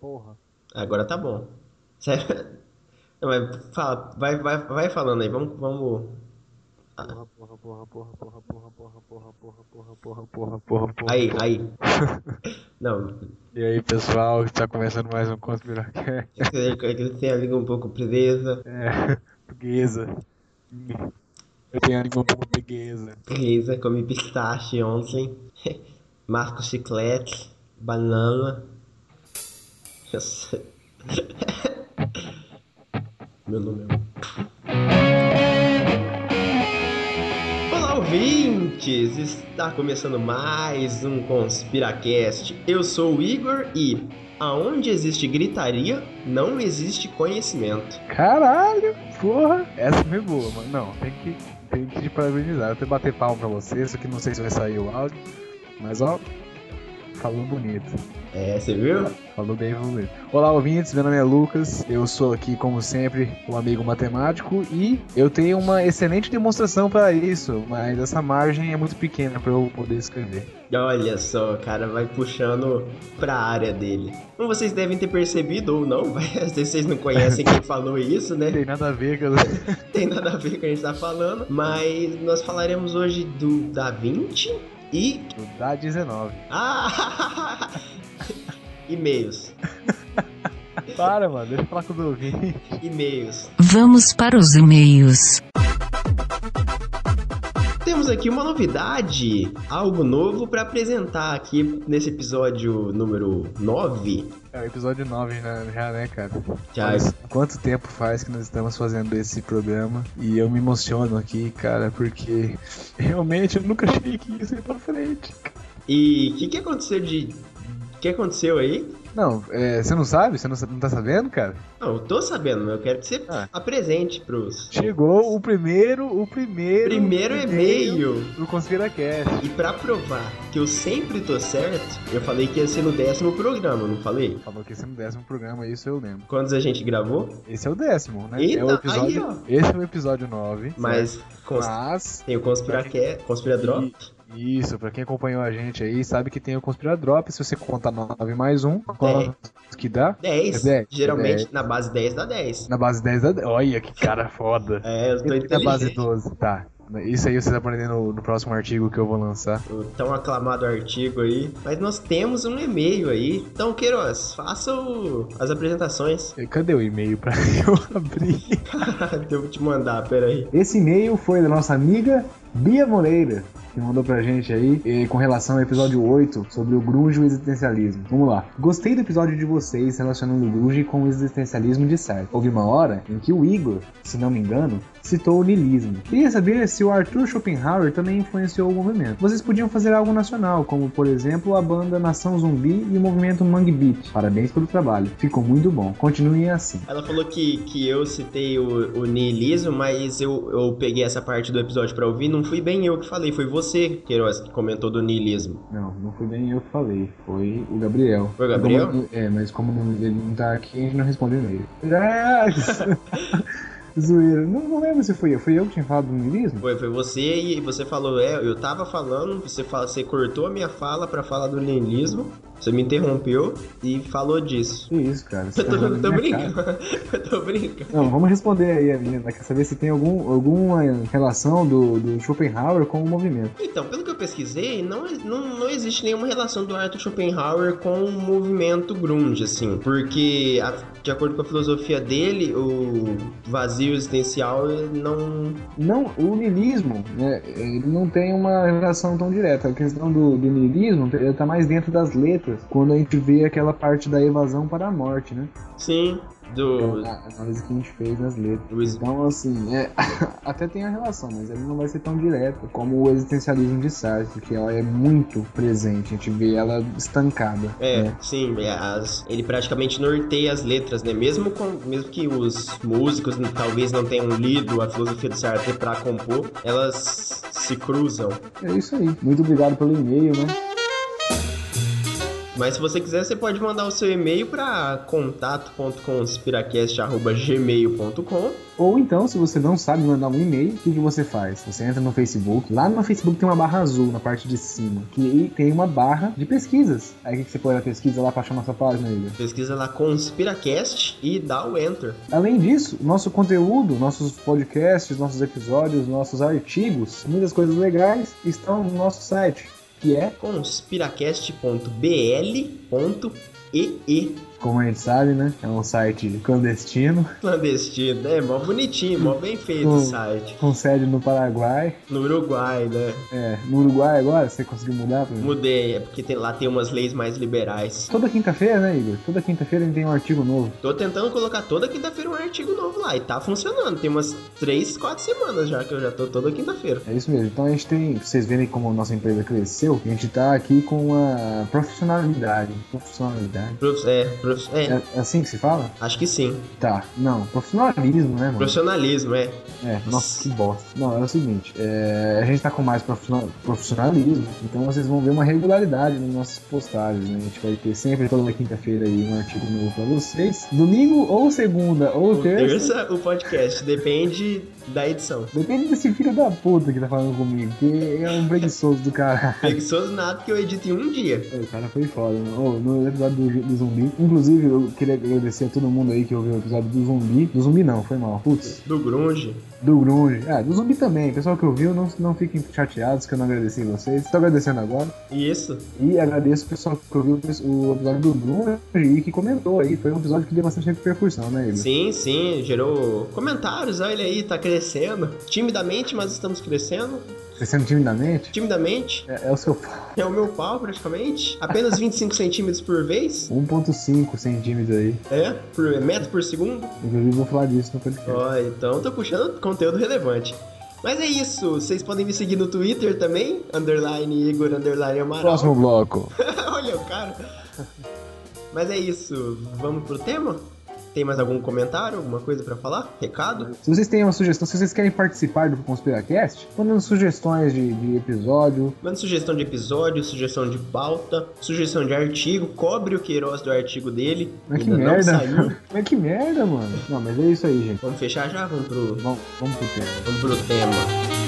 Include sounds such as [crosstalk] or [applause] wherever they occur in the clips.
Porra. Agora tá bom. Sério? Não, mas fala, vai, vai, vai falando aí, vamos, vamos. Porra, porra, porra, porra, porra, porra, porra, porra, porra, porra, porra, porra, porra, porra. Aí, aí. Não, E aí, pessoal, está começando mais um Conspiracast. é que tem a língua um pouco presa. É, preguiça. Eu tenho a língua um pouco preguiça. Presa, come pistache ontem. Masco chiclete, banana. Meu nome é. Olá, ouvintes! Está começando mais um Conspiracast. Eu sou o Igor e aonde existe gritaria, não existe conhecimento. Caralho, porra. Essa foi boa, mano. Não, tem que, tem que te parabenizar. Eu até bater palma pra você, isso aqui não sei se vai sair o áudio. Mas ó, falou bonito. É, você viu? Falou bem, falou bem. Olá, ouvintes, meu nome é Lucas. Eu sou aqui, como sempre, um amigo matemático e eu tenho uma excelente demonstração para isso, mas essa margem é muito pequena para eu poder escrever. Olha só, o cara vai puxando pra área dele. Como vocês devem ter percebido ou não, [laughs] às vezes vocês não conhecem quem falou isso, né? [laughs] tem nada a ver com [laughs] Tem nada a ver com o que a gente tá falando. Mas nós falaremos hoje do Da Vinci e. o da 19. Ah! [laughs] E-mails. [laughs] Para, mano, deixa eu falar com os ouvintes. E-mails. Vamos para os e-mails. Temos aqui uma novidade, algo novo pra apresentar aqui nesse episódio número 9. É o episódio 9 né, já, né, cara? Já. Mas Quanto tempo faz que nós estamos fazendo esse programa e eu me emociono aqui, cara, porque [laughs] realmente eu nunca achei que isso ia pra frente. E o que, que aconteceu de. O que aconteceu aí? Não, é, você não sabe? Você não, não tá sabendo, cara? Não, eu tô sabendo, mas eu quero que você Ah. apresente pros. Chegou o primeiro, o primeiro... Primeiro e-mail. do ConspiraCast. E pra provar que eu sempre tô certo, eu falei que ia ser no décimo programa, não falei? Falou que esse é o décimo programa, isso eu lembro. Quantos a gente gravou? Esse é o décimo, né? Eita, é o episódio, aí, ó. esse é o episódio 9. Mas certo? cons- Mas tem o Conspiraque... Conspiradrop. Isso, pra quem acompanhou a gente aí, sabe que tem o Conspiradrop. Se você conta 9 mais 1, quanto que dá? 10. É 10, Geralmente é 10. na base 10 dá 10. Na base 10 dá. Olha que cara foda. [laughs] É, eu tô E na base inteligente. 12, tá. Isso aí vocês aprendem no, no próximo artigo que eu vou lançar. O tão aclamado artigo aí. Mas nós temos um e-mail aí. Então, Queiroz, faça o- as apresentações. Cadê o e-mail pra [laughs] eu abrir? [laughs] eu vou te mandar, peraí. Esse e-mail foi da nossa amiga Bia Moreira, que mandou pra gente aí eh, com relação ao episódio 8 sobre o grunge e o existencialismo. Vamos lá. Gostei do episódio de vocês relacionando o grunge com o existencialismo de certo. Houve uma hora em que o Igor, se não me engano, citou o niilismo. Queria saber se o Arthur Schopenhauer também influenciou o movimento. Vocês podiam fazer algo nacional, como por exemplo a banda Nação Zumbi e o movimento Mangue Beat. Parabéns pelo trabalho. Ficou muito bom. Continuem assim. Ela falou que, que eu citei o, o niilismo, mas eu, eu peguei essa parte do episódio pra ouvir. Não fui bem eu que falei, foi você, Queiroz, que comentou do niilismo. Não, não foi bem eu que falei, foi o Gabriel. Foi o Gabriel? Como- é, mas como ele não tá aqui, a gente não responde e-mail. É, [laughs] Zoeira. Não, não lembro se foi eu. Foi eu que tinha falado do niilismo? Foi, foi você e você falou, é, eu tava falando, você, fala, você cortou a minha fala pra falar do niilismo, você me interrompeu e falou disso. Que isso, cara. Você Eu tá tô, jogando tô cara. brincando, [laughs] eu tô brincando. Não, vamos responder aí, a menina. Quer saber se tem algum, alguma relação do, do Schopenhauer com o movimento. Então, pelo que eu pesquisei, não, não, não existe nenhuma relação do Arthur Schopenhauer com o movimento grunge, assim, porque, a- de acordo com a filosofia dele, o vazio existencial não... Não, o niilismo, né, ele não tem uma relação tão direta. A questão do, do niilismo ele tá mais dentro das letras, quando a gente vê aquela parte da evasão para a morte, né? Sim, do... a análise que a gente fez nas letras. Então, assim, é, [laughs] até tem a relação, mas ele não vai ser tão direto como o existencialismo de Sartre, que ela é muito presente, a gente vê ela estancada. É, né? sim, é, as- ele praticamente norteia as letras, né? Mesmo, com, mesmo que os músicos talvez não tenham lido a filosofia do Sartre pra compor, elas se cruzam. É isso aí. Muito obrigado pelo e-mail, né? Mas se você quiser, você pode mandar o seu e-mail para contato.conspiracast.gmail.com Ou então, se você não sabe mandar um e-mail, o que, que você faz? Você entra no Facebook, lá no Facebook tem uma barra azul na parte de cima, que tem uma barra de pesquisas. Aí o que, você põe na pesquisa lá pra achar nossa página, Igor? Pesquisa lá Conspiracast e dá o enter. Além disso, nosso conteúdo, nossos podcasts, nossos episódios, nossos artigos, muitas coisas legais estão no nosso site, que é, conspiracast.bl.ee. como a gente sabe, né? É um site clandestino, Clandestino, é mó bonitinho, mó bem feito o Hum. site. com sede no Paraguai. No Uruguai, né? É, no Uruguai agora, você conseguiu mudar pra mim? Mudei, é porque tem- lá tem umas leis mais liberais. Toda quinta-feira, né, Igor? Toda quinta-feira a gente tem um artigo novo. Tô tentando colocar toda quinta-feira um artigo novo lá e tá funcionando. Tem umas 3, 4 semanas já que eu já tô toda quinta-feira. É isso mesmo. Então a gente tem, vocês verem como a nossa empresa cresceu, a gente tá aqui com uma profissionalidade. Profissionalidade. Prof- É, prof- é, É, é assim que se fala? acho que sim. Tá. Não, profissionalismo, né, mano? Profissionalismo, é. É, nossa, que bosta. Não, é o seguinte, é, a gente tá com mais profissional- profissionalismo, então vocês vão ver uma regularidade nas nossas postagens, né? A gente vai ter sempre toda quinta-feira aí um artigo novo pra vocês. Domingo ou segunda ou O terça. terça, o podcast. Depende da edição. Depende desse filho da puta que tá falando comigo, que é um preguiçoso do cara. [laughs] Preguiçoso nada porque eu edito em um dia. O cara foi foda, mano. Ô, no episódio do, do zumbi. Inclusive, eu queria agradecer a todo mundo aí que ouviu o episódio do zumbi. Do zumbi não, foi mal. Putz, Do grunge. Do grunge. Ah, do zumbi também. Pessoal que ouviu, não, não fiquem chateados que eu não agradeci vocês. Tô agradecendo agora. Isso. E agradeço o pessoal que ouviu o episódio do grunge e que comentou aí. Foi um episódio que deu bastante repercussão, né, Igor? Sim, sim, gerou comentários. Olha aí, tá crescendo. Timidamente, mas estamos crescendo. Crescendo timidamente. Timidamente. É, é o seu pau. É o meu pau, praticamente. Apenas 25 centímetros por vez. [laughs] 1.5 centímetros aí. É, por metro por segundo. Inclusive, vou falar disso no podcast. Ó, então tô puxando conteúdo relevante. Mas é isso, vocês podem me seguir no Twitter também, underline Igor, underline Amaral. Próximo bloco. [laughs] Olha o cara. Mas é isso, vamos pro tema? Tem mais algum comentário, alguma coisa pra falar? Recado? Se vocês têm uma sugestão, se vocês querem participar do Conspiracast, mandando sugestões de, de episódio. Manda sugestão de episódio, sugestão de pauta, sugestão de artigo, cobre o Queiroz do artigo dele. Mas que Ainda não merda. saiu. [laughs] Mas que merda, mano. Não, mas é isso aí, gente. Vamos fechar já? Vamos pro, Vamos, vamos pro tema. vamos pro tema.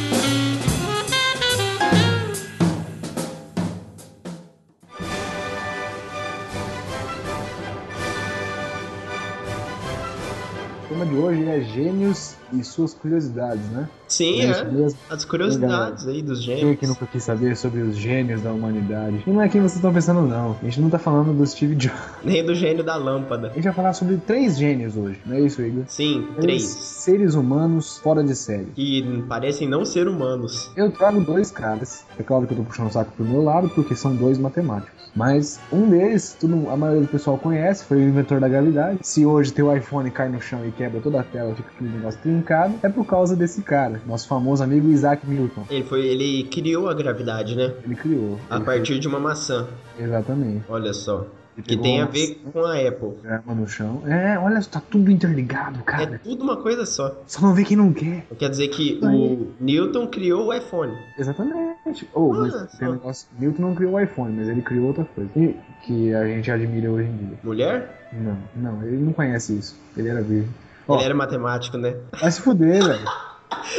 De hoje é gênios e suas curiosidades, né? Sim, é mesmo. As curiosidades aí dos Quem gêmeos. que nunca quis saber sobre os gênios da humanidade? E não é quem vocês estão pensando, não. A gente não tá falando do Steve Jobs. [laughs] Nem do gênio da lâmpada. A gente vai falar sobre três gênios hoje, não é isso, Igor? Sim, Três três. seres humanos fora de série. Que parecem não ser humanos. Eu trago dois caras. É claro que eu tô puxando o saco pro meu lado, porque são dois matemáticos. Mas um deles, tudo, a maioria do pessoal conhece, foi o inventor da gravidade. Se hoje teu iPhone cai no chão e quebra toda a tela, fica aquele negócio trincado, é por causa desse cara, nosso famoso amigo Isaac Newton. Ele foi, ele criou a gravidade, né? Ele criou. A Ele partir de uma maçã. Exatamente. Olha só. Que tem a uma ver com a Apple. arma no chão. É, olha, tá tudo interligado, É cara. tudo uma coisa só. Só não vê quem não quer. Quer dizer que Aí. o Newton criou o iPhone. Exatamente. Ou, mas Olha tem um negócio. Newton não criou o iPhone, mas ele criou outra coisa. E, que a gente admira hoje em dia. Mulher? Não, não, ele não conhece isso. Ele era virgem. Ó, Ele era matemático, né? vai se fuder, velho.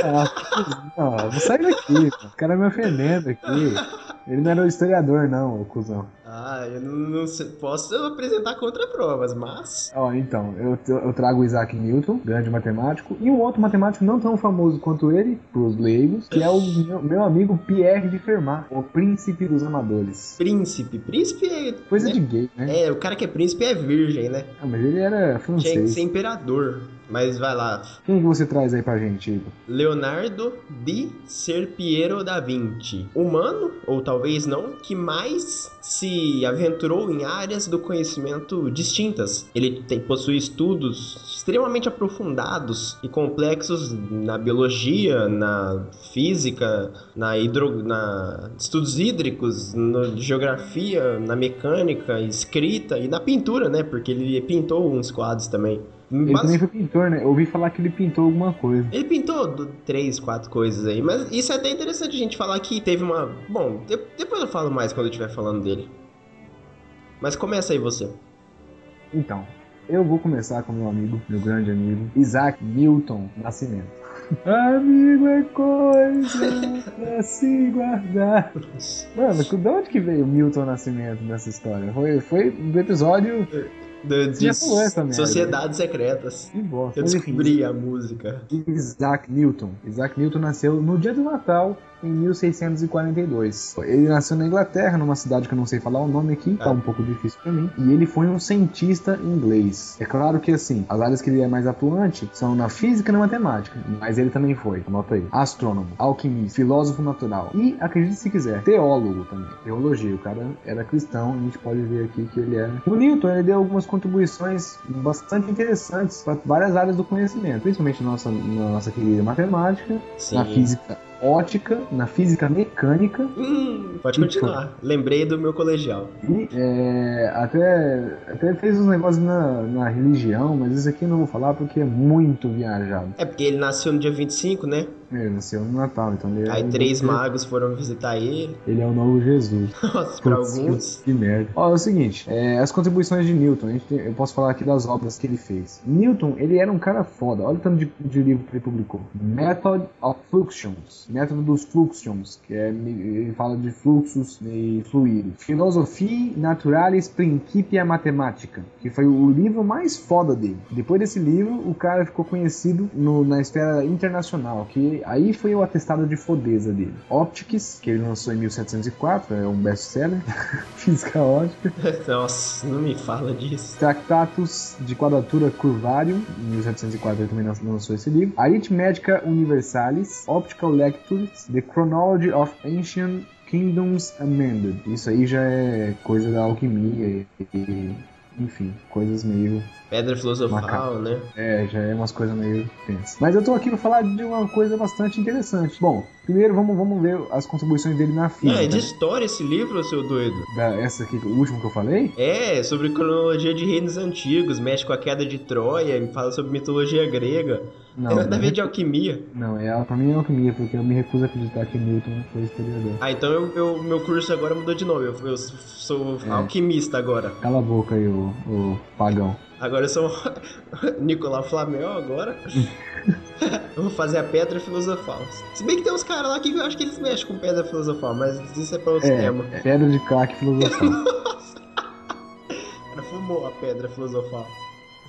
Ah, [laughs] não, vou sair daqui, mano. O cara me ofendendo aqui. Ele não era o historiador, não, ô cuzão. Ah, eu não, não sei- posso apresentar contraprovas, mas. Ó, então, eu, eu trago o Isaac Newton, grande matemático, e um outro matemático não tão famoso quanto ele, pros leigos, que é o meu, meu amigo Pierre de Fermat, o príncipe dos amadores. Príncipe. Príncipe é. Coisa né? de gay, né? É, o cara que é príncipe é virgem, né? Ah, mas ele era Tinha que francês. ser imperador. Mas vai lá. Quem que você traz aí pra gente, Igor? Leonardo di Serpiero da Vinci. Humano, ou talvez não, que mais se aventurou em áreas do conhecimento distintas. Ele tem, possui estudos extremamente aprofundados e complexos na biologia, na física, na, hidro, na estudos hídricos, na geografia, na mecânica, escrita e na pintura, né? Porque ele pintou uns quadros também. Ele Mas- também foi pintor, né? Eu ouvi falar que ele pintou alguma coisa. ele pintou do- três, quatro coisas aí, mas isso é até interessante a gente falar que teve uma. Bom, de- depois eu falo mais quando eu estiver falando dele. Mas começa aí você. Então, eu vou começar com meu amigo, meu grande amigo, Isaac Newton Nascimento. [laughs] Amigo é coisa pra se guardar. [laughs] Mano, de onde que veio Milton Nascimento nessa história? Foi, foi do episódio de, de Já falou essa merda. Sociedades Secretas. que bosta. Eu descobri a música. Isaac Newton. Isaac Newton nasceu no dia do Natal, em 1642. Ele nasceu na Inglaterra, numa cidade que eu não sei falar o nome aqui, tá Ah. um pouco difícil pra mim. E ele foi um cientista inglês. É claro que, assim, as áreas que ele é mais atuante são na física e na matemática, mas ele também foi, anota aí, astrônomo, alquimista, filósofo natural e, acredite se quiser, teólogo também. Teologia, o cara era cristão, a gente pode ver aqui que ele era. O Newton, ele deu algumas contribuições bastante interessantes para várias áreas do conhecimento, principalmente na nossa, na nossa querida matemática, Sim. na física ótica, na física mecânica Hum, pode continuar. Lembrei do meu colegial. e é, até, até fez uns negócios na, na religião, mas isso aqui eu não vou falar porque é muito viajado. É porque ele nasceu no dia 25, né? Ele nasceu no Natal, então ele é, Aí três magos foram visitar ele. ele é o novo Jesus. [laughs] Nossa, pra Putz, alguns. Que merda. Ó, é o seguinte, é, as contribuições de Newton, a gente tem- eu posso falar aqui das obras que ele fez. Newton, ele era um cara foda. Olha o tanto de, de livro que ele publicou. Method of Fluxions. Método dos fluxions, que é, ele fala de fluxos e fluidos. Philosophie Naturalis Principia Mathematica, que foi o livro mais foda dele. Depois desse livro, o cara ficou conhecido no- na esfera internacional, que aí foi o atestado de fodeza dele. Optics, que ele lançou em 1704, é um best-seller. [laughs] Física ótica. [laughs] Nossa, não me fala disso. Tractatus de Quadratura Curvarium, em 1704 ele também lançou esse livro. Arithmetica Universalis, Optical Lectures, The Chronology of Ancient Kingdoms Amended. Isso aí já é coisa da alquimia e, enfim, coisas meio Pedra filosofal, Macaco. né? é, já é umas coisas meio tensas. Mas eu tô aqui pra falar de uma coisa bastante interessante. Bom, primeiro vamos, vamos ver as contribuições dele na física. Ah, é de história esse livro, seu doido? Da- essa aqui, o último que eu falei? É, sobre cronologia de reinos antigos, mexe com a queda de Troia, fala sobre mitologia grega. Não, Tem nada a não, ver de alquimia. não, é, pra mim é alquimia, porque eu me recuso a acreditar que Newton foi historiador. Ah, então eu, eu- meu curso agora mudou de nome. Eu, eu sou É. alquimista agora. Cala a boca aí, o, o pagão. Agora eu sou [laughs] Nicolau Flamel agora. eu [laughs] vou fazer a pedra filosofal. Se bem que tem uns caras lá que eu acho que eles mexem com pedra filosofal, mas isso é pra outro É, tema. é pedra de crack filosofal. [laughs] O cara fumou a pedra filosofal.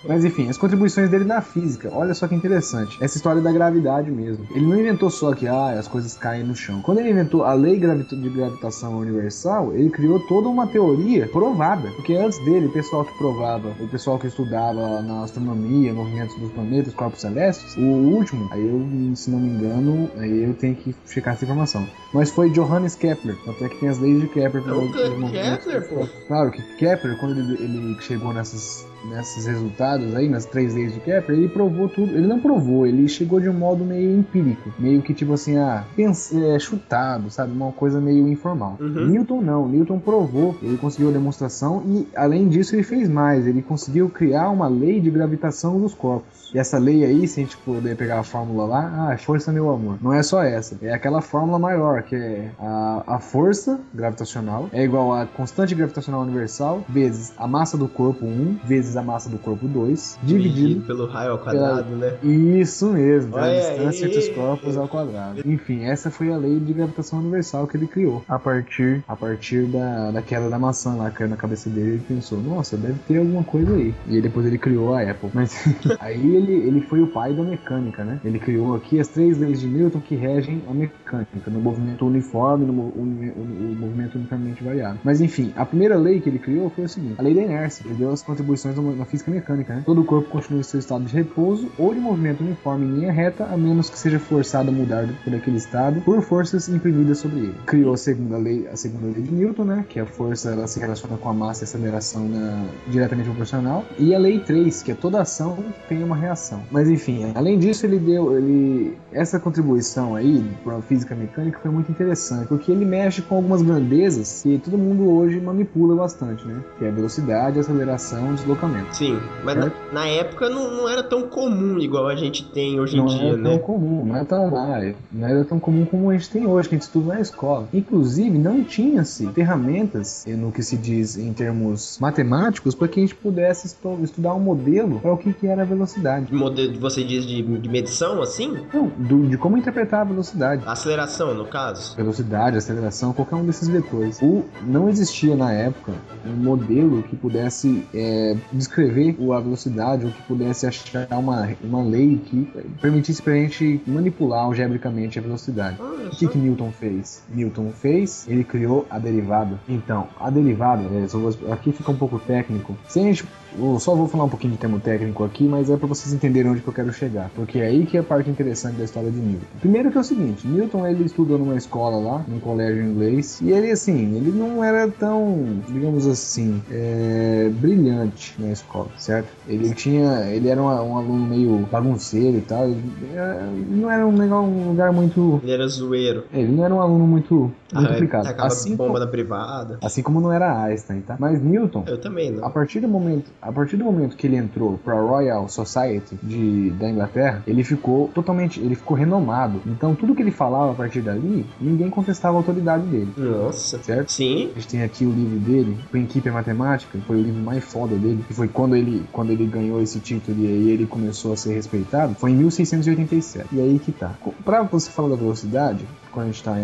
Mas enfim, as contribuições dele na física, olha só que interessante. Essa história da gravidade mesmo. Ele não inventou só que ah, as coisas caem no chão. Quando ele inventou a lei de gravitação universal, ele criou toda uma teoria provada. Porque antes dele, o pessoal que provava, o pessoal que estudava na astronomia, movimentos dos planetas, corpos celestes, o último, aí eu, se não me engano, aí eu tenho que checar essa informação. Mas foi Johannes Kepler. Até que tem as leis de Kepler. É o pros- Ke- pros movimentos Kepler, pô. Claro que Kepler, quando ele, ele chegou nessas, nesses resultados aí, nas três leis de Kepler, ele provou tudo. Ele não provou, ele chegou de um modo meio empírico. Meio que tipo assim, ah, pens- é, chutado, sabe? Uma coisa meio informal. Uhum. Newton não, Newton provou, ele conseguiu a demonstração e além disso ele fez mais, ele conseguiu criar uma lei de gravitação dos corpos. E essa lei aí, se a gente puder pegar a fórmula lá, ah, força meu amor. Não é só essa, é aquela fórmula maior, que é a, a força gravitacional é igual a constante gravitacional universal vezes a massa do corpo 1 vezes a massa do corpo 2 dividido pelo raio ao quadrado, né? isso mesmo, a Olha distância aí. entre os corpos ao quadrado. Enfim, essa foi a lei de gravitação universal que ele criou. A partir, a partir da, da queda da maçã lá, caiu na cabeça dele, ele pensou, nossa, deve ter alguma coisa aí. E aí depois ele criou a Apple. Mas [laughs] aí ele, ele foi o pai da mecânica, né? Ele criou aqui as três leis de Newton que regem a mecânica, no movimento uniforme, no uni- uni- o movimento uniformemente variável. Mas enfim, a primeira lei que ele criou foi o seguinte, a lei da inércia. Ele deu as contribuições na física mecânica, né? Todo o corpo continua em seu estado de repouso ou de movimento uniforme em linha reta, a menos que seja forçado a mudar por aquele estado por forças imprimidas sobre ele. Criou a segunda lei, a segunda lei de Newton, né? Que a força ela se relaciona com a massa e a aceleração na- diretamente proporcional. E a lei 3, que é toda ação tem uma reação. Mas enfim, além disso, ele deu. Ele, essa contribuição aí para a física mecânica foi muito interessante, porque ele mexe com algumas grandezas que todo mundo hoje manipula bastante, né? Que é a velocidade, aceleração e deslocamento. Deslocamento. Sim, mas na, Certo. na época não, não era tão comum igual a gente tem hoje em não dia, era né? tão comum, não era tão, ah, não era tão comum como a gente tem hoje, que a gente estuda na escola. Inclusive, não tinha-se ferramentas, eh, no que se diz em termos matemáticos, para que a gente pudesse estu- estudar um modelo para o que, que era a velocidade. Modelo, você diz de, de medição, assim? Não, do- de como interpretar a velocidade. Aceleração, no caso. Velocidade, aceleração, qualquer um desses vetores. O, não existia na época um modelo que pudesse é, descrever a velocidade ou que pudesse achar uma, uma lei que permitisse para a gente manipular algebricamente a velocidade. Olha O que, que Newton fez? Newton fez, ele criou a derivada. Então, a derivada, é, vou- aqui fica um pouco técnico. Se a gente, eu só vou falar um pouquinho de termo técnico aqui, mas é para vocês entenderem onde que eu quero chegar, porque é aí que é a parte interessante da história de Newton. Primeiro que é o seguinte, Newton ele estudou numa escola lá, num colégio inglês, e ele assim, ele não era tão, digamos assim, é, brilhante na escola, certo? Ele tinha, ele era um, um aluno meio bagunceiro e tal, é, não era um, um lugar muito Ele era zoeiro. ele não era um aluno muito, muito Ah, aplicado. Assim bomba como, na privada. assim como não era Einstein, tá? Mas Newton, Eu também, a não. partir do momento, a partir do momento que ele entrou para a Royal Society de, da Inglaterra, ele ficou totalmente, ele ficou renomado. Então tudo que ele falava a partir dali, ninguém contestava a autoridade dele. Nossa. Certo? Sim. A gente tem aqui o livro dele, Principia Matemática, que foi o livro mais foda dele, que foi quando ele, quando ele ganhou esse título e aí ele começou a ser respeitado, foi em 1687. E aí que tá. Pra você falar da velocidade, quando a gente está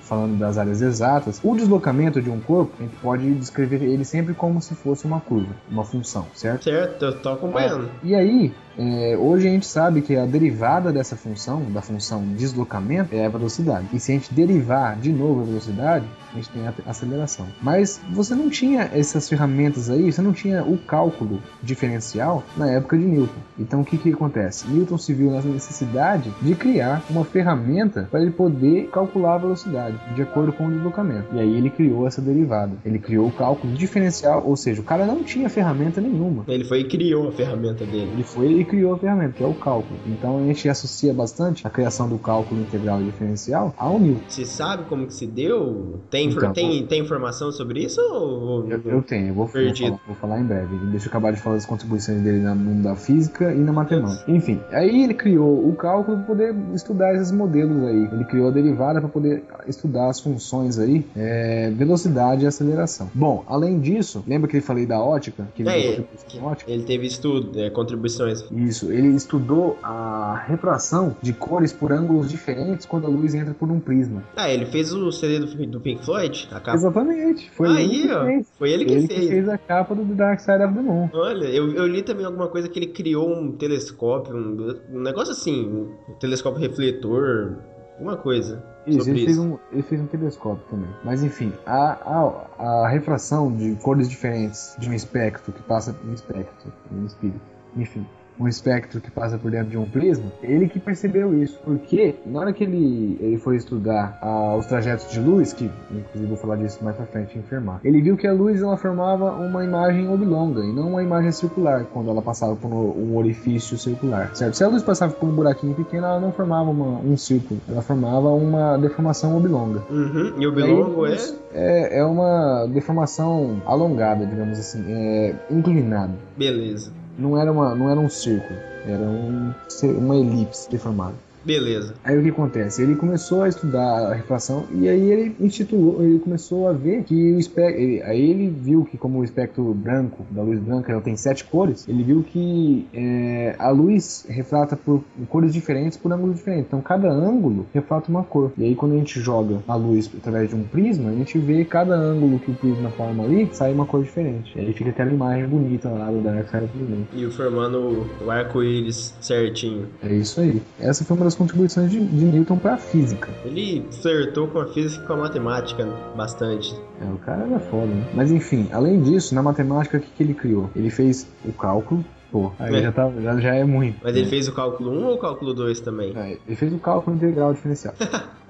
falando das áreas exatas, o deslocamento de um corpo, a gente pode descrever ele sempre como se fosse uma curva, uma função, certo? Certo, eu tô acompanhando. E aí, é, hoje a gente sabe que a derivada dessa função, da função deslocamento, é a velocidade. E se a gente derivar de novo a velocidade, a gente tem a aceleração. Mas você não tinha essas ferramentas aí, você não tinha o cálculo diferencial na época de Newton. Então o que, que acontece? Newton se viu na necessidade de criar uma ferramenta para ele poder calcular a velocidade de acordo com o deslocamento. E aí ele criou essa derivada. Ele criou o cálculo diferencial, ou seja, o cara não tinha ferramenta nenhuma. Ele foi e criou a ferramenta dele. Ele foi e criou a ferramenta, que é o cálculo. Então a gente associa bastante a criação do cálculo integral e diferencial ao Newton. Você sabe como que se deu? Tem, Então, tem, tem informação sobre isso? Ou... Eu, eu tenho, eu vou, vou, falar, vou falar em breve. Deixa eu acabar de falar das contribuições dele no mundo da física e na matemática. Enfim, aí ele criou o cálculo para poder estudar esses modelos aí. Ele criou a derivada para poder estudar as funções aí, é, velocidade e aceleração. Bom, além disso, lembra que eu falei da ótica? Que ele É, em ótica? Ele teve estudo, é, contribuições. Isso, ele estudou a refração de cores por ângulos diferentes quando a luz entra por um prisma. Ah, ele fez o CD do, do Pink Floyd? A capa. Exatamente, foi ele Aí, que ó. fez. Foi ele que ele fez. que fez a capa do The Dark Side of the Moon. Olha, eu, eu li também alguma coisa que ele criou um telescópio, um, um negócio assim, um telescópio refletor, alguma coisa. Isso, ele fez, um, ele fez um telescópio também. Mas enfim, a, a, a refração de cores diferentes de um espectro que passa um espectro, um espírito, enfim, um espectro que passa por dentro de um prisma, ele que percebeu isso. Porque na hora que ele, ele foi estudar ah, os trajetos de luz, que inclusive vou falar disso mais pra frente em enfermar, ele viu que a luz ela formava uma imagem oblonga e não uma imagem circular quando ela passava por um orifício circular, certo? Se a luz passava por um buraquinho pequeno, ela não formava uma- um círculo, ela formava uma deformação oblonga. Uhum. E o aí, bilongo é? é, é uma deformação alongada, digamos assim, é, inclinada. Beleza. Não era, uma, não era um círculo, era um, uma elipse deformada. Beleza. Aí o que acontece? Ele começou a estudar a refração e aí ele instituiu, ele começou a ver que o espectro. ele- aí ele viu que, como o espectro branco, da luz branca, ela tem sete cores, ele viu que é, a luz refrata por cores diferentes por ângulos diferentes. Então cada ângulo reflata uma cor. E aí quando a gente joga a luz através de um prisma, a gente vê cada ângulo que o prisma forma ali, sai uma cor diferente. E aí fica aquela imagem bonita lá do Dark Side of the. E o formando o arco-íris certinho. É isso aí. Essa foi uma das contribuições de, de Newton para a física. Ele flertou com a física e com a matemática bastante. É, o cara era foda, né? Mas enfim, além disso, na matemática, o que, que ele criou? Ele fez o cálculo. Pô, aí É. já, tá, já, já é muito. Mas ele fez o cálculo 1 ou o cálculo 2 também? É, ele fez o cálculo integral diferencial. [laughs]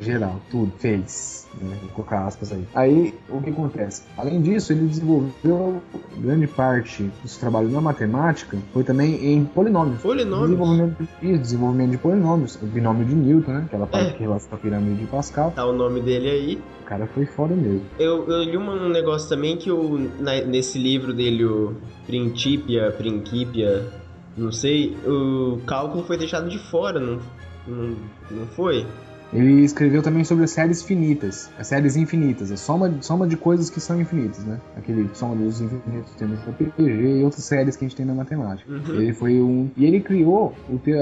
Geral, tudo, fez. Né? Vou colocar aspas aí. Aí, o que acontece? Além disso, ele desenvolveu grande parte dos trabalhos na matemática, foi também em polinômios. Polinômios? Desenvolvimento, isso, desenvolvimento de polinômios. O binômio de Newton, né? Aquela parte é. que relaciona a pirâmide de Pascal. Tá o nome dele aí. O cara foi foda mesmo. Eu, eu li um negócio também que o, na, nesse livro dele, o Principia, Principia, não sei, o cálculo foi deixado de fora, não, não, não foi? Ele escreveu também sobre séries finitas, as séries infinitas, a soma, soma de coisas que são infinitas, né? Aquele soma dos infinitos temas da PPG e outras séries que a gente tem na matemática. Uhum. Ele foi um e ele criou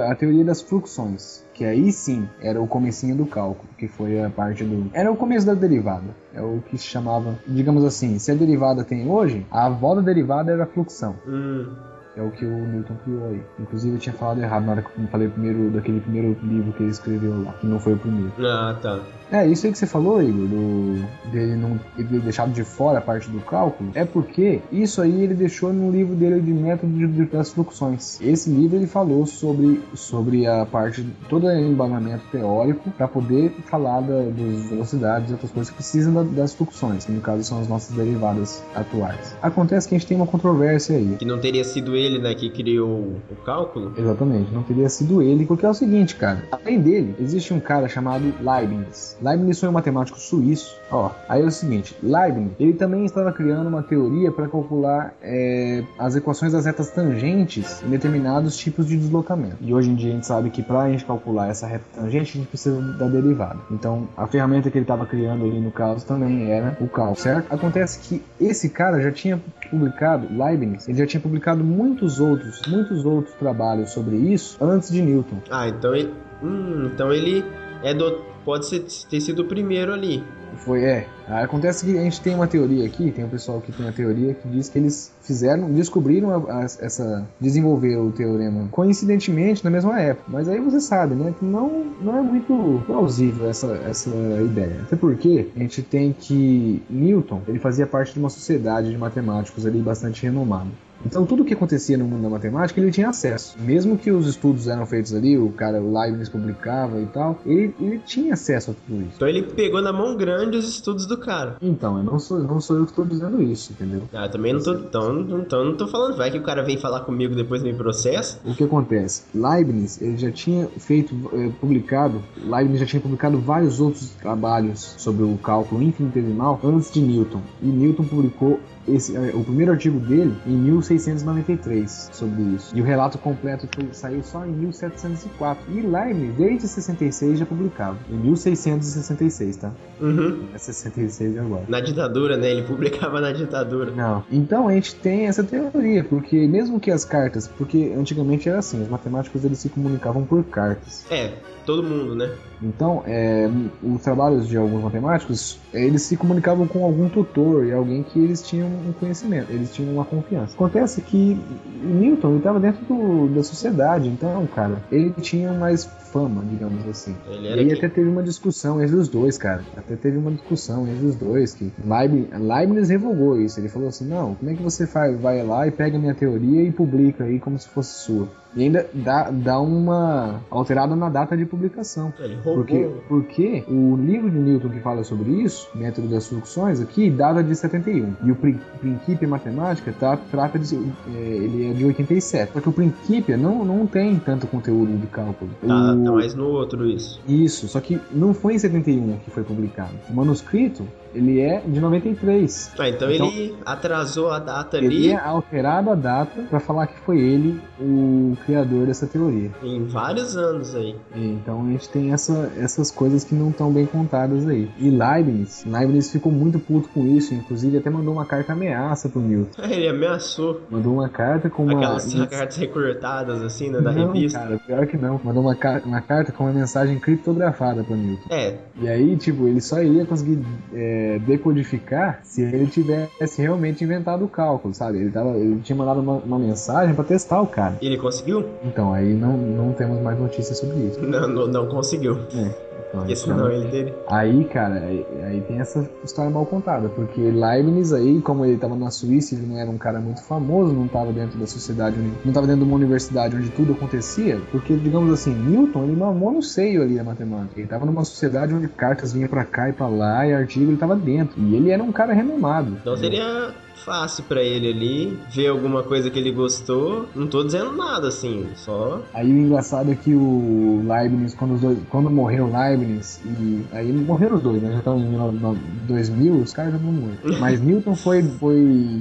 a teoria das fluxões, que aí sim era o comecinho do cálculo, que foi a parte do era o começo da derivada. É o que se chamava, digamos assim, se a derivada tem hoje, a avó da derivada era a fluxão. Uhum. É o que o Newton criou aí. Inclusive eu tinha falado errado na hora que eu falei primeiro daquele primeiro livro que ele escreveu lá, que não foi o primeiro. Ah, tá. É, isso aí que você falou, Igor, do, dele não ele deixado de fora a parte do cálculo, é porque isso aí ele deixou no livro dele de método de, das fluxões. Esse livro ele falou sobre, sobre a parte, todo o embasamento teórico para poder falar da, das velocidades e outras coisas que precisam da, das fluxões, que no caso são as nossas derivadas atuais. Acontece que a gente tem uma controvérsia aí. Que não teria sido ele, né, que criou o cálculo? Exatamente, não teria sido ele, porque é o seguinte, cara, além dele, existe um cara chamado Leibniz. Leibniz foi um matemático suíço. Ó, aí é o seguinte, Leibniz, ele também estava criando uma teoria para calcular é, as equações das retas tangentes em determinados tipos de deslocamento. E hoje em dia a gente sabe que para a gente calcular essa reta tangente, a gente precisa da derivada. Então, a ferramenta que ele estava criando ali no caso também era o cálculo, certo? Acontece que esse cara já tinha publicado, Leibniz, ele já tinha publicado muitos outros, muitos outros trabalhos sobre isso antes de Newton. Ah, então ele, hum, então ele é do pode ser, ter sido o primeiro ali. Foi, é. Acontece que a gente tem uma teoria aqui, tem um pessoal que tem a teoria que diz que eles fizeram, descobriram a, a, essa, desenvolveram o teorema coincidentemente na mesma época. Mas aí você sabe, né, que não, não é muito plausível essa, essa ideia. Até porque a gente tem que Newton, ele fazia parte de uma sociedade de matemáticos ali bastante renomada. Então tudo que acontecia no mundo da matemática ele tinha acesso. Mesmo que os estudos eram feitos ali, o cara, o Leibniz publicava e tal, ele, ele tinha acesso a tudo isso. Então ele pegou na mão grande os estudos do cara. Então, eu não sou, não sou eu que estou dizendo isso, entendeu? Ah, também não tô, então, então não tô falando, vai que o cara vem falar comigo depois me processa. O que acontece? Leibniz, ele já tinha feito, eh, publicado, Leibniz já tinha publicado vários outros trabalhos sobre o cálculo infinitesimal antes de Newton. E Newton publicou esse, é, o primeiro artigo dele em 1693 sobre isso. E o relato completo foi, saiu só em 1704. E Leibniz, desde 66, já publicava. Em 1666, tá? Uhum. É 66 agora. Na ditadura, né? Ele publicava na ditadura. Não. Então a gente tem essa teoria, porque mesmo que as cartas, porque antigamente era assim, os matemáticos eles se comunicavam por cartas. É, todo mundo, né? Então, é, os trabalhos de alguns matemáticos, eles se comunicavam com algum tutor e alguém que eles tinham um conhecimento, eles tinham uma confiança. Acontece que Newton estava dentro do, da sociedade, então, cara, ele tinha mais fama, digamos assim. Ele e aí até teve uma discussão entre os dois, cara. Até teve uma discussão entre os dois que Leibniz, Leibniz revogou isso. Ele falou assim: não, como é que você faz, vai lá e pega minha teoria e publica aí como se fosse sua? E ainda dá, dá uma alterada na data de publicação. Ele porque, porque o livro de Newton que fala sobre isso, Método das Fluxões, aqui data de 71. E o Princípio Matemática tá, trata de. É, ele é de 87. Só que o Princípio não, não tem tanto conteúdo de cálculo. Tá, o... tá mais no outro isso. Isso, só que não foi em 71 que foi publicado. O manuscrito ele é de 93. Ah, então, então ele atrasou a data ele ali. Ele é alterado a data para falar que foi ele o criador dessa teoria. Em vários anos aí. Então a gente tem essa, essas coisas que não estão bem contadas aí. E Leibniz, Leibniz ficou muito puto com isso, inclusive até mandou uma carta ameaça pro Newton. [laughs] ele ameaçou. Mandou uma carta com uma. Aquelas cartas recortadas assim, né, da não, revista. Cara, pior que não. Mandou uma, uma carta com uma mensagem criptografada pro Newton. É. E aí, tipo, ele só iria conseguir. É, decodificar se ele tivesse realmente inventado o cálculo, sabe? Ele, tava, ele tinha mandado uma, uma mensagem para testar o cara. E ele conseguiu? Então, aí não, não temos mais notícias sobre isso. [laughs] Não, não, não conseguiu. É. Porque senão ele dele. Aí, cara, aí, aí tem essa história mal contada, porque Leibniz aí, como ele tava na Suíça, ele não era um cara muito famoso, não tava dentro da sociedade, não tava dentro de uma universidade onde tudo acontecia, porque, digamos assim, Newton, ele mamou no seio ali a matemática. Ele tava numa sociedade onde cartas vinham pra cá e pra lá, e artigo ele tava dentro. E ele era um cara renomado. Então seria fácil pra ele ali ver alguma coisa que ele gostou. Não tô dizendo nada assim, só. Aí o engraçado é que o Leibniz, quando, os dois, quando morreu o Leibniz, e aí morreram os dois, né? Já estão em 2000, os caras já não morreram. [laughs] Mas Newton foi, foi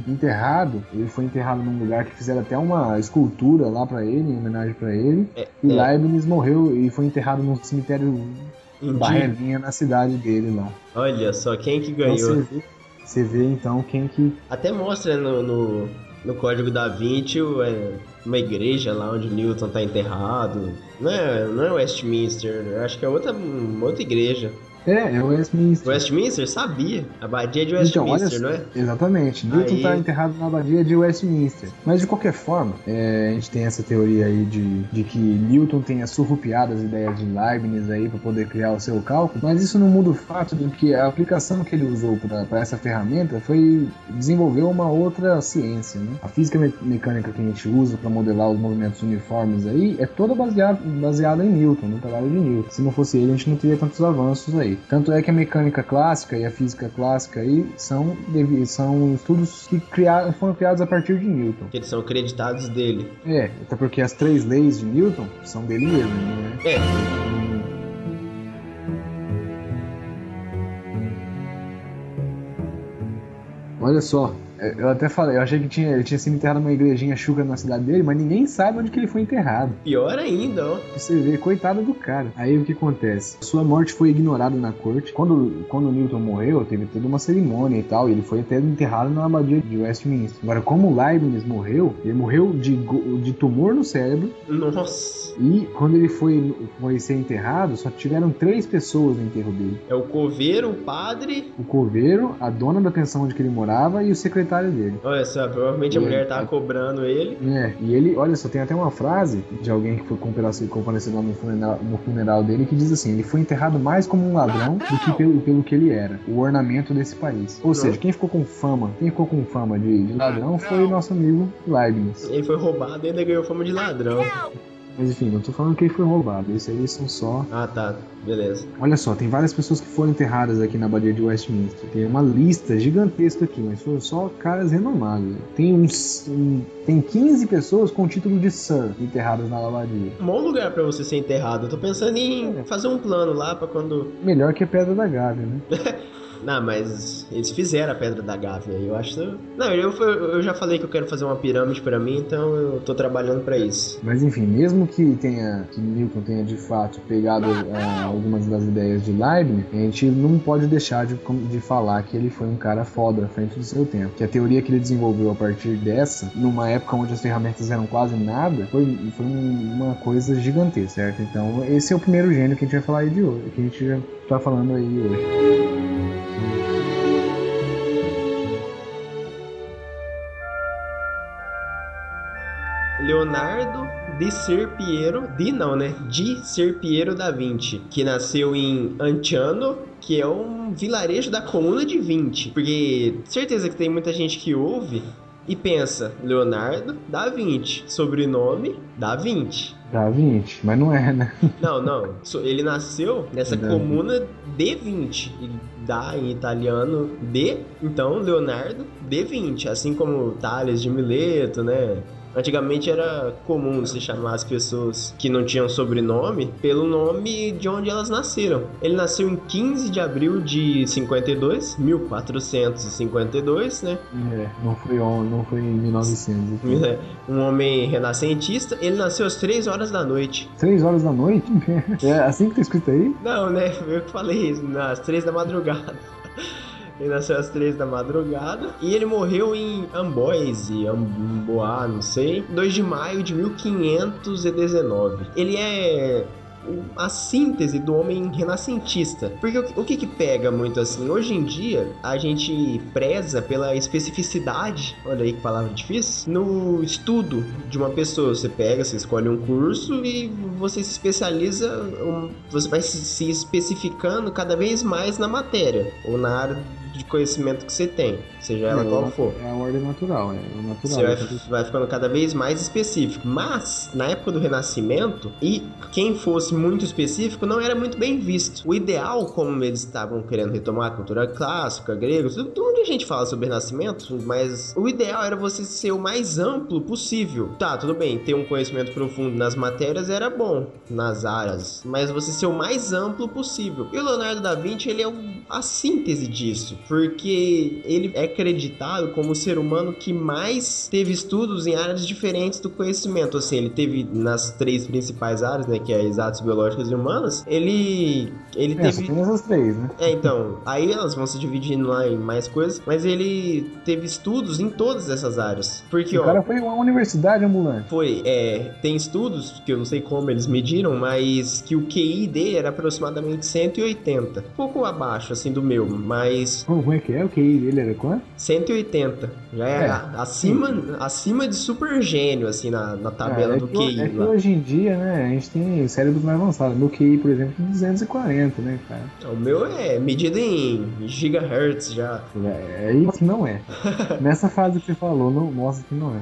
enterrado, ele foi enterrado num lugar que fizeram até uma escultura lá pra ele, em homenagem pra ele. É, e é. Leibniz morreu e foi enterrado num cemitério Indi- Barrelinha na cidade dele lá. Olha só, quem que Então ganhou? vê, você vê então quem que. Até mostra no, no, no Código da Vinci é, uma igreja lá onde Newton tá enterrado. Não é, não é Westminster, acho que é outra, outra igreja. É, é o Westminster. Westminster? Sabia. Abadia de Então, olha Westminster, não é? Exatamente. Newton está enterrado na abadia de Westminster. Mas de qualquer forma, é, a gente tem essa teoria aí de, de que Newton tenha surrupiado as ideias de Leibniz aí para poder criar o seu cálculo. Mas isso não muda o fato de que a aplicação que ele usou para essa ferramenta foi desenvolver uma outra ciência. Né? A física me- mecânica que a gente usa para modelar os movimentos uniformes aí é toda baseada baseada em Newton, no trabalho de Newton. Se não fosse ele, a gente não teria tantos avanços aí. Tanto é que a mecânica clássica e a física clássica aí são, são estudos que criaram, foram criados a partir de Newton. Que eles são acreditados dele. É, até porque as três leis de Newton são dele mesmo, né? É, Olha só, eu até falei, eu achei que tinha, ele tinha sido enterrado numa igrejinha chuca na cidade dele, mas ninguém sabe onde que ele foi enterrado. pior ainda, ó. Você vê, coitado do cara. Aí o que acontece? Sua morte foi ignorada na corte. Quando, quando o Newton morreu, teve toda uma cerimônia e tal. E ele foi até enterrado na abadia de Westminster. Agora, como o Leibniz morreu, ele morreu de, de tumor no cérebro. Nossa. E quando ele foi, foi ser enterrado, só tiveram três pessoas no enterro dele: É o coveiro, o padre. o coveiro, a dona da pensão onde que ele morava e o secretário dele. Olha só, provavelmente a mulher tava cobrando ele. É, e ele, olha só, tem até uma frase de alguém que foi comparecer lá no funeral, no funeral dele que diz assim: ele foi enterrado mais como um ladrão do que pelo, pelo que ele era, o ornamento desse país. Ou seja, quem ficou com fama, quem ficou com fama de, de ladrão foi o nosso amigo Leibniz. Ele foi roubado e ainda ganhou fama de ladrão. Mas enfim, não tô falando que ele foi roubado, isso aí são só. Ah, tá. Beleza. Olha só, tem várias pessoas que foram enterradas aqui na Abadia de Westminster. Tem uma lista gigantesca aqui, mas foram só caras renomados. Tem uns. um- tem 15 pessoas com o título de Sir enterradas na Abadia. Um bom lugar pra você ser enterrado. Eu tô pensando em fazer um plano lá pra quando. Melhor que a Pedra da Gávea, né? [laughs] Não, mas eles fizeram a pedra da Gávea. Eu acho. Não, eu, eu já falei que eu quero fazer uma pirâmide pra mim, então eu tô trabalhando pra isso. Mas enfim, mesmo que tenha que Newton tenha de fato pegado ah, algumas das ideias de Leibniz, a gente não pode deixar de, de falar que ele foi um cara foda à frente do seu tempo. Que a teoria que ele desenvolveu a partir dessa, numa época onde as ferramentas eram quase nada, foi, foi um- uma coisa gigantesca, certo? Então esse é o primeiro gênio que a gente vai falar aí de hoje, que a gente tá falando aí hoje. Leonardo de Ser Piero, de não, né? De Ser Piero da Vinci, que nasceu em Antiano, que é um vilarejo da Comuna de Vinci. Porque certeza que tem muita gente que ouve e pensa Leonardo da Vinci, sobrenome da Vinci. Da 20, mas não é, né? [laughs] Não, não. Ele nasceu nessa Da comuna de 20. E dá em italiano de, então Leonardo de 20. Assim como Tales de Mileto, né? Antigamente era comum se chamar as pessoas que não tinham sobrenome pelo nome de onde elas nasceram. Ele nasceu em 15 de abril de 52, 1452, né? É, não foi, não foi em 1900. [laughs] Um homem renascentista. Ele nasceu às 3 horas da noite. 3 horas da noite? [laughs] É assim que tá escrito aí? Não, né? Eu que falei isso, às três da madrugada. Ele nasceu às três da madrugada e ele morreu em Amboise, Amboá, não sei, 2 de maio de 1519. Ele é a síntese do homem renascentista. Porque o, que que pega muito assim? Hoje em dia, a gente preza pela especificidade, olha aí que palavra difícil, no estudo de uma pessoa. Você pega, você escolhe um curso e você se especializa, você vai se especificando cada vez mais na matéria ou na área de conhecimento que você tem, seja ela É, qual for. É a ordem natural, é o natural. Você vai, vai ficando cada vez mais específico. Mas, na época do Renascimento, e quem fosse muito específico não era muito bem visto. O ideal, como eles estavam querendo retomar a cultura clássica, grega, tudo, tudo a gente fala sobre Renascimento, mas o ideal era você ser o mais amplo possível. Tá, tudo bem, ter um conhecimento profundo nas matérias era bom, nas áreas, mas você ser o mais amplo possível. E o Leonardo da Vinci, ele é a síntese disso, porque ele é acreditado como o ser humano que mais teve estudos em áreas diferentes do conhecimento. Assim, ele teve nas três principais áreas, né, que é exatas, biológicas e humanas, ele ele É, teve essas três, né? é, então, aí elas vão se dividindo lá em mais coisas, mas ele teve estudos em todas essas áreas. Porque, O ó, cara foi uma universidade ambulante. foi, é, tem estudos, que eu não sei como eles mediram, mas que o QI dele era aproximadamente 180. Um pouco abaixo, assim, do meu, mas Como, como é que é? O QI dele era quanto? 180. Já é, É, acima, acima de super gênio, assim, na, na tabela Ah, é do que, QI É que hoje em dia, né, a gente tem cérebros mais avançados. Meu QI, por exemplo, é 240, né, cara? O meu é medido em gigahertz já. É, é isso que não é. [laughs] Nessa fase que você falou, não mostra que não é.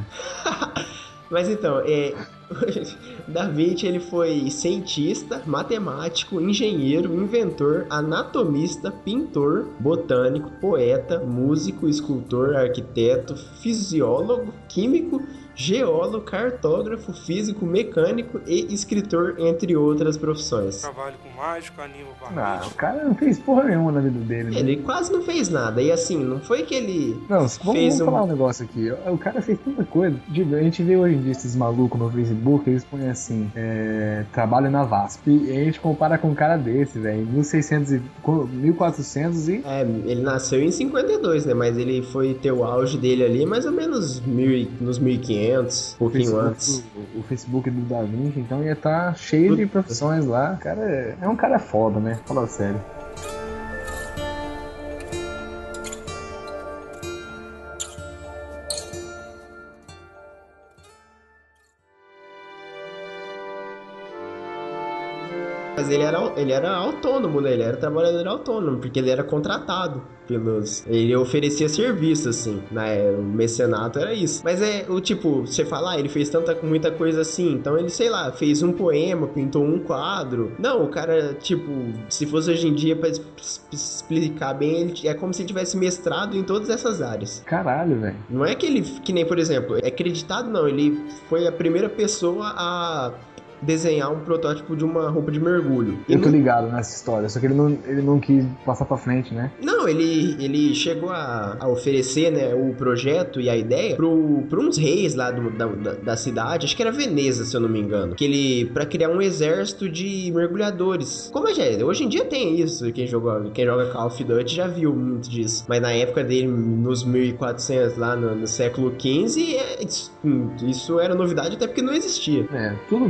[laughs] Mas então, é, [laughs] Da Vinci ele foi cientista, matemático, engenheiro, inventor, anatomista, pintor, botânico, poeta, músico, escultor, arquiteto, fisiólogo, químico, geólogo, cartógrafo, físico, mecânico e escritor, entre outras profissões. Trabalho com mágico, animo Ah, o cara não fez porra nenhuma na vida dele. né? Ele quase não fez nada. E assim, não foi que ele Não, vamos, fez vamos um- falar um negócio aqui. O cara fez tanta coisa. Digo, a gente vê hoje em dia esses malucos no Facebook, eles põem assim, é, trabalho na VASP. E a gente compara com um cara desse, velho, em 1600 e, com 1400 e... É, ele nasceu em 52, né? Mas ele foi ter o auge dele ali mais ou menos mil, nos 1500, um pouquinho Facebook, antes. o, o Facebook do Da Vinci, então ia estar cheio de profissões lá. O cara é, é um cara foda, né? Fala sério. Mas ele era, ele era autônomo, né? Ele era trabalhador autônomo, porque ele era contratado pelos. Ele oferecia serviço, assim. Né? O mecenato era isso. Mas é o tipo, você fala, ah, ele fez tanta muita coisa assim. Então ele, sei lá, fez um poema, pintou um quadro. Não, o cara, tipo, se fosse hoje em dia pra explicar bem, ele, é como se ele tivesse mestrado em todas essas áreas. Caralho, velho. Não é que ele, que nem, por exemplo, é acreditado, não. Ele foi a primeira pessoa a desenhar um protótipo de uma roupa de mergulho. Eu tô ligado nessa história, só que ele não, ele não quis passar pra frente, né? Não, ele, ele chegou a, a oferecer né, o projeto e a ideia pro, pro uns reis lá do- da, da, da cidade, acho que era Veneza, se eu não me engano. Que ele. pra criar um exército de mergulhadores. Como é já é? Hoje em dia tem isso. Quem joga, quem joga Call of Duty já viu muito disso. Mas na época dele, nos 1400, lá no, no século XV, é, isso, isso era novidade até porque não existia. É, tudo,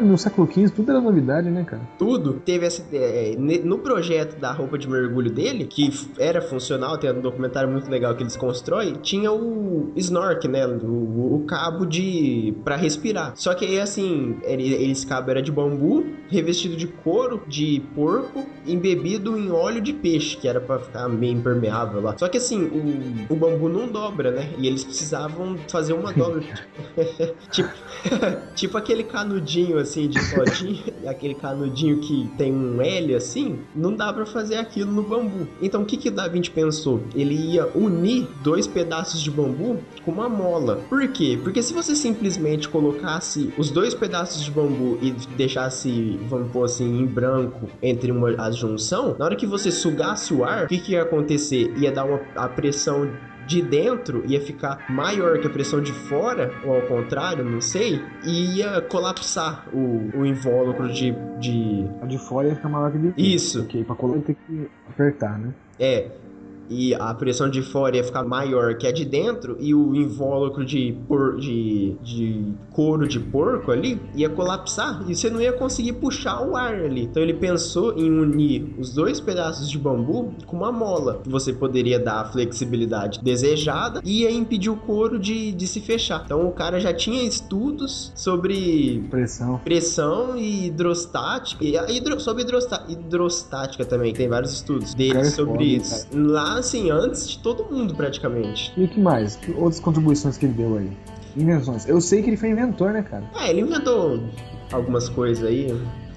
no século XV tudo era novidade, né, cara? tudo, teve essa ideia. é, No projeto da roupa de mergulho dele, que era funcional, tem um documentário muito legal que eles constroem, tinha o snork, né? O, o cabo de. para respirar. Só que aí, assim, ele, esse cabo era de bambu, revestido de couro de porco, embebido em óleo de peixe, que era pra ficar meio impermeável lá. Só que assim, o, o bambu não dobra, né? E eles precisavam fazer uma dobra. [laughs] [laughs] tipo, [laughs] tipo aquele canudinho assim de todinho, [laughs] aquele canudinho que tem um L assim, não dá pra fazer aquilo no bambu. Então o que que Da pensou? Ele ia unir dois pedaços de bambu com uma mola. Por quê? Porque se você simplesmente colocasse os dois pedaços de bambu e deixasse, vamos pôr assim, em branco entre uma a junção, na hora que você sugasse o ar, o que que ia acontecer? Ia dar uma a pressão de dentro ia ficar maior que a pressão de fora, ou ao contrário, não sei, e ia colapsar o, o invólucro de, de. A de fora ia ficar maior que de dentro. Isso, Porque pra colar tem que apertar, né? é. E a pressão de fora ia ficar maior que a de dentro e o invólucro de, por, de, de couro de porco ali ia colapsar e você não ia conseguir puxar o ar ali. Então ele pensou em unir os dois pedaços de bambu com uma mola que você poderia dar a flexibilidade desejada e ia impedir o couro de, de se fechar. Então o cara já tinha estudos sobre Pressão. pressão e hidrostática e hidro, sobre hidrostá- hidrostática também tem vários estudos dele é sobre isso lá assim antes de todo mundo praticamente E o que mais? Que outras contribuições que ele deu aí? Invenções. Eu sei que ele foi inventor, né, cara? é ele inventou algumas coisas aí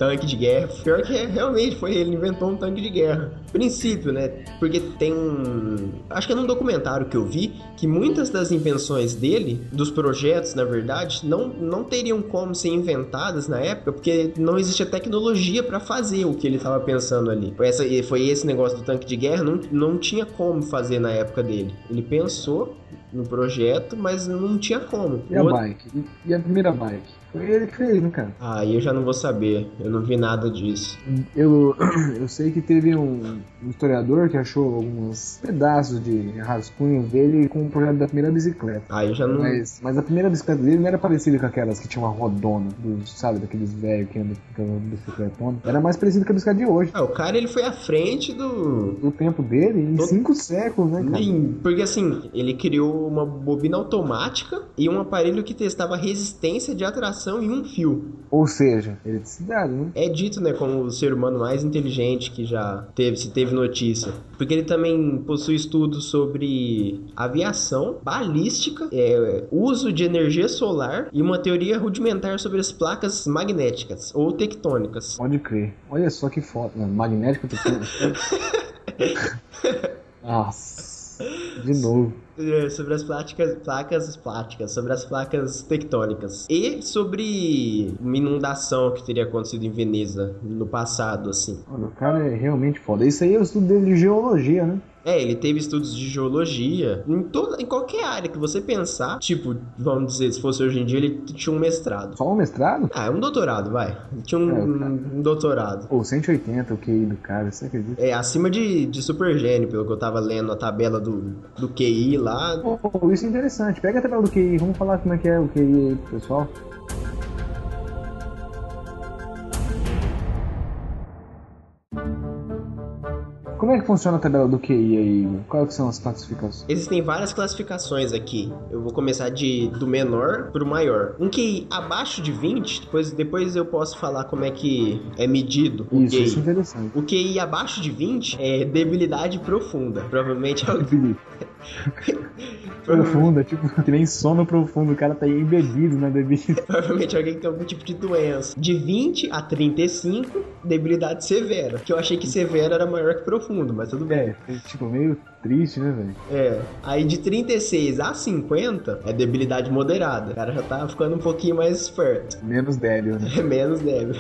tanque de guerra. Pior que é, realmente foi ele inventou um tanque de guerra. Princípio né? Porque tem um acho que é num documentário que eu vi que muitas das invenções dele dos projetos na verdade não não teriam como ser inventadas na época porque não existia tecnologia para fazer o que ele estava pensando ali. Foi, essa, foi esse negócio do tanque de guerra não, não tinha como fazer na época dele. Ele pensou no projeto mas não tinha como. E a Outra- bike? E a primeira bike? Foi ele que fez, né, cara? Aí eu já não vou saber, eu não vi nada disso. Eu, [clears throat] eu sei que teve um, um historiador que achou alguns pedaços de rascunhos dele com o projeto da primeira bicicleta. Aí eu já não. Mas, mas a primeira bicicleta dele não era parecida com aquelas que tinham uma rodona, dos, sabe, daqueles velhos que andam com a bicicletona. Era mais parecida com a bicicleta de hoje. Ah, o cara ele foi à frente do. No tempo dele, em Todo- cinco séculos, né, cara? Em- Porque assim, ele criou uma bobina automática e um aparelho que testava resistência de atração em um fio. Ou seja, eletricidade, né? É dito, né, como o ser humano mais inteligente que já teve, se teve notícia. Porque ele também possui estudos sobre aviação, balística, é, uso de energia solar e uma teoria rudimentar sobre as placas magnéticas ou tectônicas. Pode crer. Olha só que foto. Não, magnético. [laughs] Nossa. De novo. É, sobre as placas, placas plásticas, sobre as placas tectônicas e sobre uma inundação que teria acontecido em Veneza no passado, assim. Olha, o cara é realmente foda. Isso aí é o estudo dele de geologia, né? É, ele teve estudos de geologia em toda, em qualquer área que você pensar. Tipo, vamos dizer, se fosse hoje em dia, ele tinha um mestrado. Só um mestrado? Ah, um doutorado, vai. Ele tinha um, É, um doutorado. Ou 180 o QI do cara, você acredita? É, acima de, de supergênio, pelo que eu tava lendo a tabela do, do QI lá. Pô, isso é interessante. Pega a tabela do QI, vamos falar como é que é o QI aí pro pessoal. Como é que funciona a tabela do QI aí? Quais são as classificações? Existem várias classificações aqui. Eu vou começar de do menor pro maior. Um QI abaixo de 20, depois, depois eu posso falar como é que é medido o Isso, QI. isso é interessante. O QI abaixo de 20 é debilidade profunda. Provavelmente é alguém. [laughs] Profunda, tipo, que nem sono profundo, o cara tá embebido na bebida. [laughs] Provavelmente alguém que tem algum tipo de doença. De 20 a 35, debilidade severa. Que eu achei que severa era maior que profundo, mas tudo bem. É, é, tipo, meio triste, né, velho? É. Aí de 36 a 50 é debilidade moderada. O cara já tá ficando um pouquinho mais esperto. Menos débil, né? [laughs] É menos débil.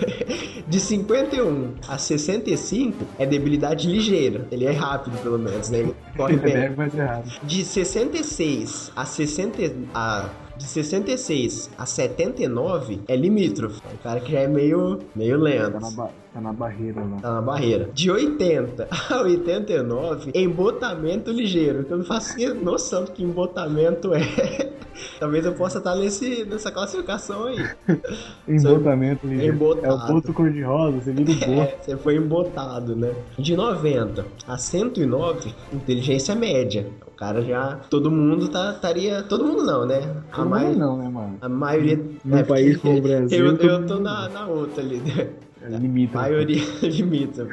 De 51 a 65 é debilidade ligeira. Ele é rápido, pelo menos, né? Ele [laughs] corre bem. Deve, mas errado. De 66 a 60 a de 66 a 79 é limítrofe. É um cara que já é meio meio lento. Tá na, ba- tá na barreira lá. Tá na barreira. De 80 [laughs] a 89, embotamento ligeiro. Que eu não faço noção do que embotamento é. [laughs] Talvez eu possa estar nesse, nessa classificação aí. [laughs] Embotamento ligeiro. Embotado. É o boto cor-de-rosa, você vira o boto. É, você foi embotado, né? De 90 a 109, inteligência média. O cara já. Todo mundo tá, estaria. Todo mundo não, né? A, Todo mai- mundo não, né, mano? a maioria. Num é, país como o Brasil, Eu, eu tô na, na outra ali. né? É limita. A maioria [laughs] limita.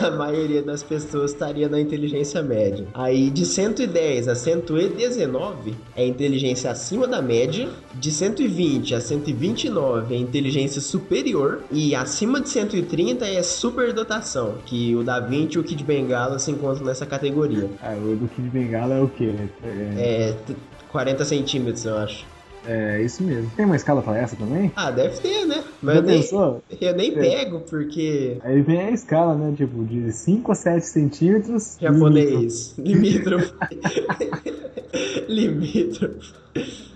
A maioria das pessoas estaria na inteligência média. Aí de 110 a 119 é inteligência acima da média. De 120 a 129 é inteligência superior. E acima de 130 é superdotação. Que o Da Vinci e o Kid Bengala se encontram nessa categoria. Ah, o do Kid Bengala é o quê? É, É t- 40 centímetros, eu acho. É isso mesmo. Tem uma escala pra essa também? Ah, deve ter, né? Mas Já eu nem, pensou? eu nem É. pego, porque. Aí vem a escala, né? Tipo, de 5 a 7 centímetros. Japonês. Limítrofe. [laughs] Limítrofe.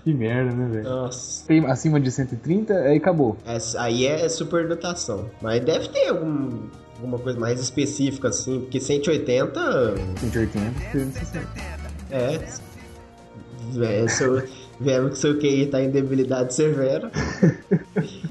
Que merda, né, velho? Nossa. Tem acima de 130, aí acabou. Essa aí é superdotação. Mas deve ter algum. Alguma coisa mais específica assim, porque 180. 180, 360. É. É, seu, vemos que seu QI tá em debilidade severa.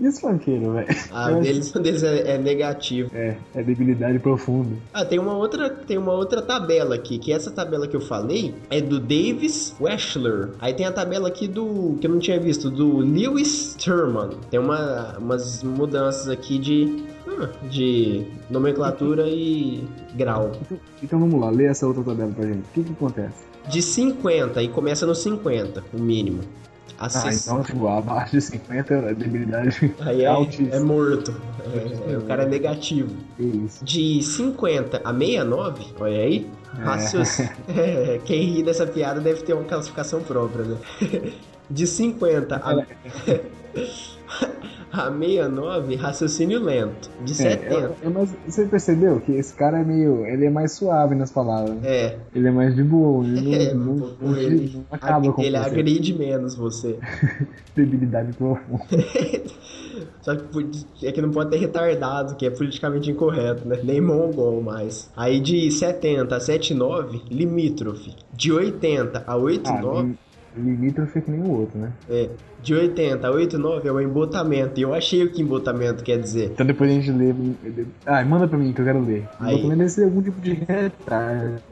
E os funkeiros, velho? A Eu deles, deles é, é negativo. É, é debilidade profunda. Ah, tem uma outra, tem uma outra tabela aqui, que essa tabela que eu falei é do Davis Wechsler. Aí tem a tabela aqui do que eu não tinha visto, do Lewis Thurman. Tem uma, umas mudanças aqui de ah, de nomenclatura e grau. Então, então vamos lá, lê essa outra tabela pra gente. O que que acontece? De 50 e começa no 50, o mínimo. Ah, Assis- então, tipo, abaixo de 50 [laughs] é debilidade Aí é, altíssima. é morto. É, é, o cara é negativo. Isso. De 50 a 69, olha aí. Raciocínio. [laughs] É, quem ri dessa piada deve ter uma classificação própria, né? [laughs] De 50 a, a 69, raciocínio lento. De É, 70. é, é mais- você percebeu que esse cara é meio. Ele é mais suave nas palavras. né? É, Ele é mais de boa. Ele É, não, não, ele- não acaba com ele você. agride menos você. [laughs] Debilidade profunda. [laughs] Só que é que não pode ter retardado, que é politicamente incorreto, né? Nem mongol mais. Aí de 70 a 79, limítrofe. De 80 a Ah, 89, lim- limítrofe que nem o outro, né? é. De 80 a 89 é o embotamento. E eu achei o que embotamento quer dizer. Então depois a gente lê. Ah, manda pra mim que eu quero ler. Aí. Tô lendo esse algum tipo de retardo.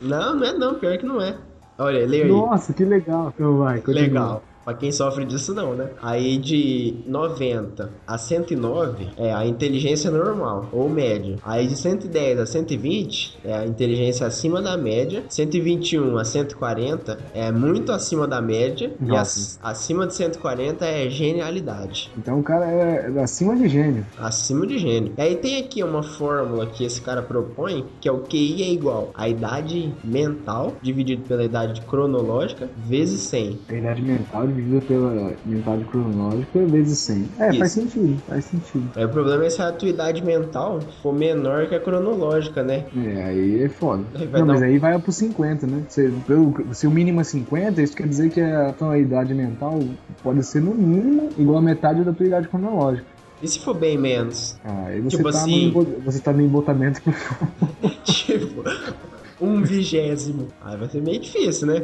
Não, não é não, pior que não é. Olha, leia aí. Nossa, que legal. Então vai, continua. Legal. Pra quem sofre disso não, né? Aí de 90 a 109 é a inteligência normal ou média. Aí de 110 a 120 é a inteligência acima da média. 121 a 140 é muito acima da média. E Nossa. ac- acima de 140 é genialidade. Então o cara é acima de gênio. Acima de gênio. E aí tem aqui uma fórmula que esse cara propõe, que é o QI é igual a idade mental dividido pela idade cronológica vezes 100. A idade mental dividida pela mental cronológica vezes 100. É, Isso. faz sentido, faz sentido. Aí o problema é se a tua idade mental for menor que a cronológica, né? É, aí é foda. Aí Não, mas um- aí vai pro 50, né? Se, pelo- se o mínimo é 50, isso quer dizer que a tua idade mental pode ser no mínimo igual a metade da tua idade cronológica. E se for bem menos? Ah, aí você, Tipo tá assim- no, você tá no embotamento [laughs] tipo, um vigésimo. Aí vai ser meio difícil, né?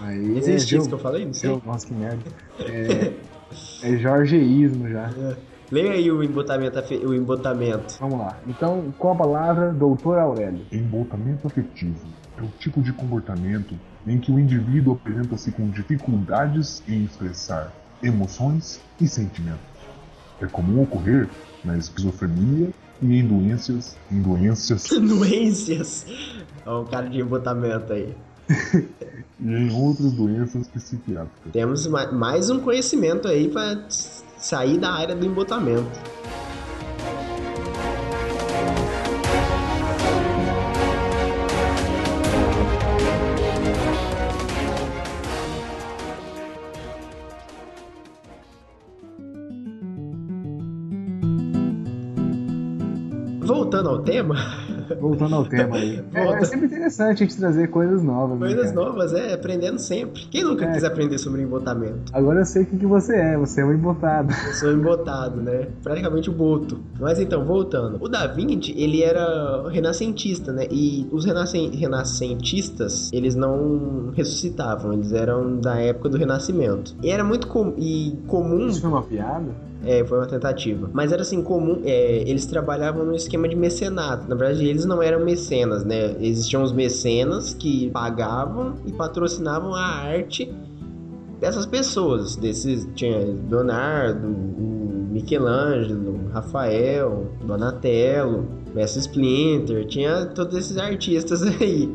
Aí Existe é isso que eu falei? Não sei. Nossa, que merda. [laughs] É, é jorgeísmo já. Leia aí o embotamento, o embotamento. Vamos lá. Então, com a palavra, doutor Aurélio. Embotamento afetivo é o tipo de comportamento em que o indivíduo apresenta-se com dificuldades em expressar emoções e sentimentos. É comum ocorrer na esquizofrenia e em doenças, em doenças [laughs] Doenças. Ó, o cara de embotamento aí. [laughs] e em outras doenças psiquiátricas. Temos ma- mais um conhecimento aí pra sair da área do embotamento. Voltando ao tema, [laughs] Voltando ao tema aí. [laughs] É, Volta. é sempre interessante a gente trazer coisas novas. né, coisas cara? novas, é, aprendendo sempre. Quem nunca É. quis aprender sobre embotamento? Agora eu sei o que, que você é. Você é um embotado. Eu sou embotado, né? Praticamente o boto. Mas então, voltando. O Da Vinci, ele era renascentista, né? E os renascen- renascentistas, eles não ressuscitavam. Eles eram da época do Renascimento. E era muito com- e comum... Isso foi uma piada? É, foi uma tentativa. Mas era assim, comum. é, eles trabalhavam no esquema de mecenato. Na verdade, eles não eram mecenas, né? Existiam os mecenas que pagavam e patrocinavam a arte dessas pessoas. Desses tinha Leonardo, Michelangelo, Rafael, Donatello, Mestre Splinter, tinha todos esses artistas [laughs] aí.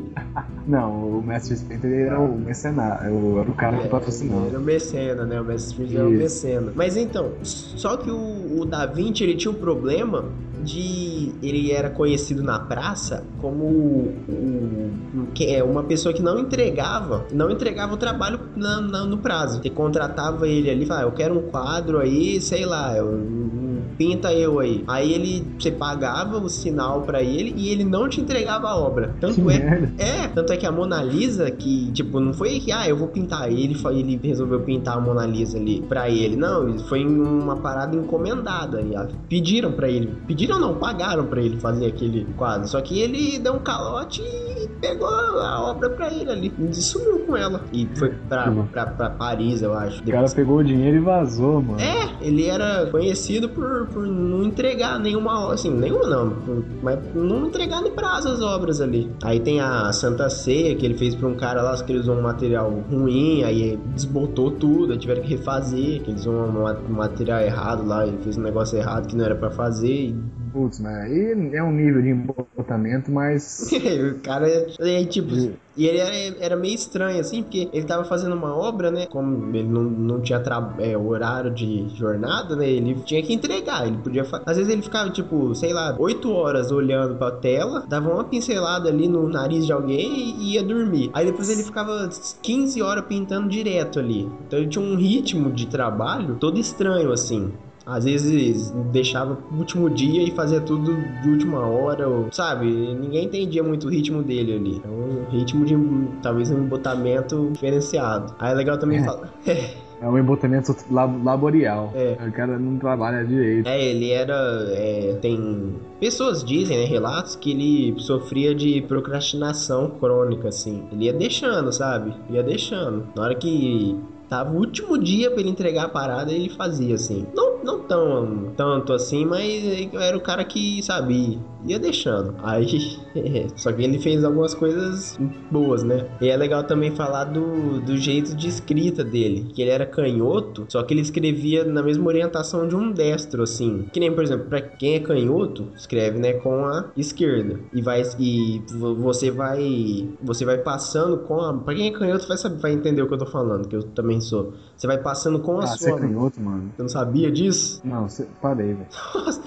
Não, o Mestre Splinter era o mecenário, era o cara que patrocinava. Era o mecena, né? O Mestre Splinter era o mecena. Mas então, só que o, o Da Vinci, ele tinha um problema de... Ele era conhecido na praça como o, o- que é uma pessoa que não entregava, não entregava o trabalho na- na- no prazo. Você contratava ele ali, falava, "Ah, eu quero um quadro aí, sei lá, eu, pinta eu aí. Aí ele, você pagava o sinal pra ele e ele não te entregava a obra. Tanto Que é merda. é, tanto é que a Mona Lisa, que, tipo, não foi que, ah, eu vou pintar. Ele, ele resolveu pintar a Mona Lisa ali pra ele. Não, foi uma parada encomendada. Pediram pra ele. Pediram não, pagaram pra ele fazer aquele quadro. Só que ele deu um calote e pegou a obra pra ele ali. E sumiu com ela. E foi pra, pra, pra Paris, eu acho. O cara pegou o dinheiro e vazou, mano. É, ele era conhecido por, por não entregar nenhuma, assim, nenhuma não, por- mas não entregar no prazo as obras ali. Aí tem a Santa Ceia, que ele fez pra um cara lá, que ele usou um material ruim, aí desbotou tudo, aí tiveram que refazer, que eles usam um ma- material errado lá, ele fez um negócio errado que não era pra fazer, e Putz, né? E é um nível de mas. [laughs] o cara é tipo. E ele era, era meio estranho, assim, porque ele tava fazendo uma obra, né? Como ele não, não tinha tra- é, horário de jornada, né? Ele tinha que entregar. Ele podia. fa- Às vezes ele ficava, tipo, sei lá, 8 horas olhando pra tela, dava uma pincelada ali no nariz de alguém e ia dormir. Aí depois ele ficava 15 horas pintando direto ali. Então ele tinha um ritmo de trabalho todo estranho, assim. Às vezes deixava pro último dia e fazia tudo de última hora, ou, sabe? Ninguém entendia muito o ritmo dele ali. É um ritmo de talvez um embotamento diferenciado. Aí é legal também É. falar. [laughs] É um embotamento lab- laborial. É. O cara não trabalha direito. É, ele era. é, tem. Pessoas dizem, né? Relatos que ele sofria de procrastinação crônica, assim. Ele ia deixando, sabe? Ia deixando. Na hora que tava o último dia pra ele entregar a parada, ele fazia, assim. Não, não tão tanto assim, mas era o cara que, sabe, ia deixando. Aí. [laughs] Só que ele fez algumas coisas boas, né? E é legal também falar do, do jeito de escrita dele. Que ele era canhoto, só que ele escrevia na mesma orientação de um destro, assim. Que nem, por exemplo, pra quem é canhoto, escreve, né, com a esquerda. E vai. E vo- você vai. Você vai passando com a. Pra quem é canhoto vai, saber, vai entender o que eu tô falando, que eu também sou. Você vai passando com a Ah, você é sua. canhoto, mano. Você não sabia disso? Não, você... parei, velho. [laughs] Nossa!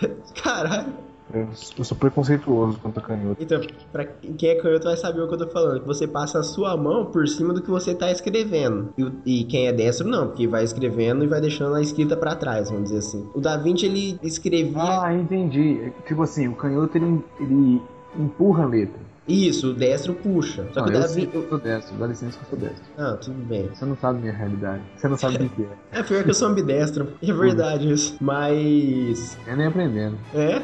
[laughs] Caralho! Eu, eu sou preconceituoso quanto a canhoto. Então, pra quem é canhoto vai saber o que eu tô falando. Que você passa a sua mão por cima do que você tá escrevendo. E, e quem é destro, não, porque vai escrevendo e vai deixando a escrita pra trás, vamos dizer assim. O Da Vinci, ele escrevia. Ah, entendi. É Tipo assim, o canhoto ele, ele empurra a letra. Isso, o destro puxa. Só Não, que o eu Da sei Vinci. que eu sou destro, dá licença que eu sou destro. Ah, tudo bem. Você não sabe minha realidade. Você não sabe o que é. [laughs] É pior que eu sou ambidestro. É verdade isso. Mas. Eu nem aprendendo. É?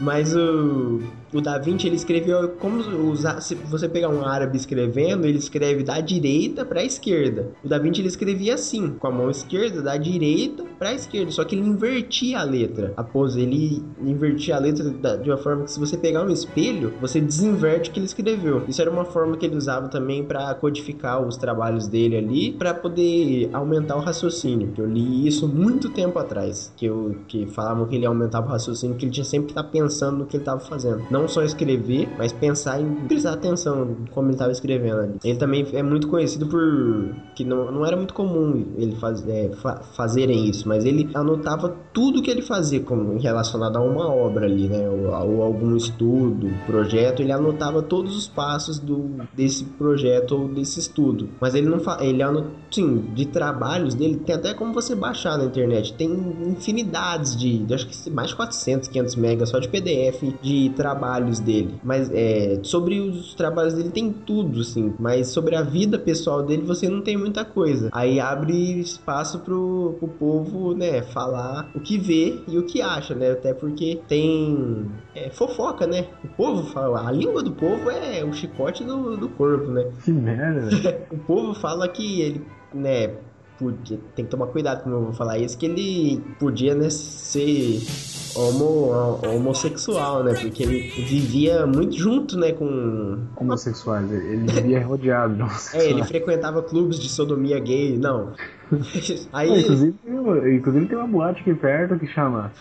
Mas o, o Da Vinci ele escreveu como usar. Se você pegar um árabe escrevendo, ele escreve da direita pra esquerda. O Da Vinci ele escrevia assim, com a mão esquerda, da direita pra esquerda. Só que ele invertia a letra. A pose, ele invertia a letra da- de uma forma que se você pegar um espelho, você desinverte o que ele escreveu. Isso era uma forma que ele usava também pra codificar os trabalhos dele ali, pra poder aumentar o raciocínio. Eu li isso muito tempo atrás, que eu que falavam que ele aumentava o raciocínio, que ele tinha sempre que estar pensando no que ele estava fazendo. Não só escrever, mas pensar em prestar atenção como ele estava escrevendo ali. Ele também é muito conhecido por que não, não era muito comum ele faz, é, fa- fazerem isso, mas ele anotava tudo que ele fazia como relacionado a uma obra ali, né, ou, ou algum estudo, projeto, ele anotava todos os passos do desse projeto ou desse estudo. Mas ele não ele anota, sim, de trabalhos dele, tem até como você baixar na internet. Tem infinidades de, acho que mais de 400, 500 megas só de PDF de trabalhos dele. Mas é, sobre os trabalhos dele tem tudo, assim. Mas sobre a vida pessoal dele você não tem muita coisa. Aí abre espaço pro, pro povo, né, falar o que vê e o que acha, né? Até porque tem é, fofoca, né? O povo fala, a língua do povo é o chicote do, do corpo, né? Que merda. [laughs] O povo fala que ele, né, podia, tem que tomar cuidado como eu vou falar isso, que ele podia, né, ser homo, homossexual, né, porque ele vivia muito junto, né, com... Homossexuais. Ele vivia rodeado de [laughs] É, ele homossexuais. frequentava clubes de sodomia gay, não. É, [laughs] Aí, inclusive, tem uma, inclusive tem uma boate aqui perto que chama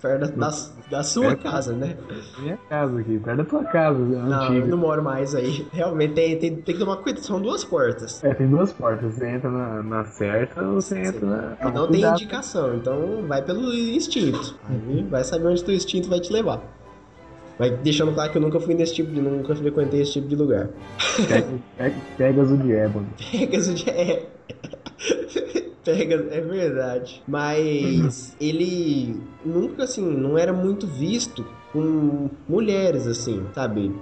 perto da, da sua É. casa, né? minha casa aqui, perto da tua casa Não, eu antiga. não moro mais aí. Realmente tem, tem, tem que tomar cuidado, são duas portas. É, tem duas portas. Você entra na, na certa ou você entra na. E não tem indicação, então vai pelo instinto. Aí vai saber onde teu instinto vai te levar. Mas deixando claro que eu nunca fui nesse tipo de. nunca frequentei esse tipo de lugar. Pega, pega, Pegas o de ébano. [laughs] Pegas o de. É. Pegas, é verdade. Mas ele nunca, assim, não era muito visto com mulheres, assim, sabe?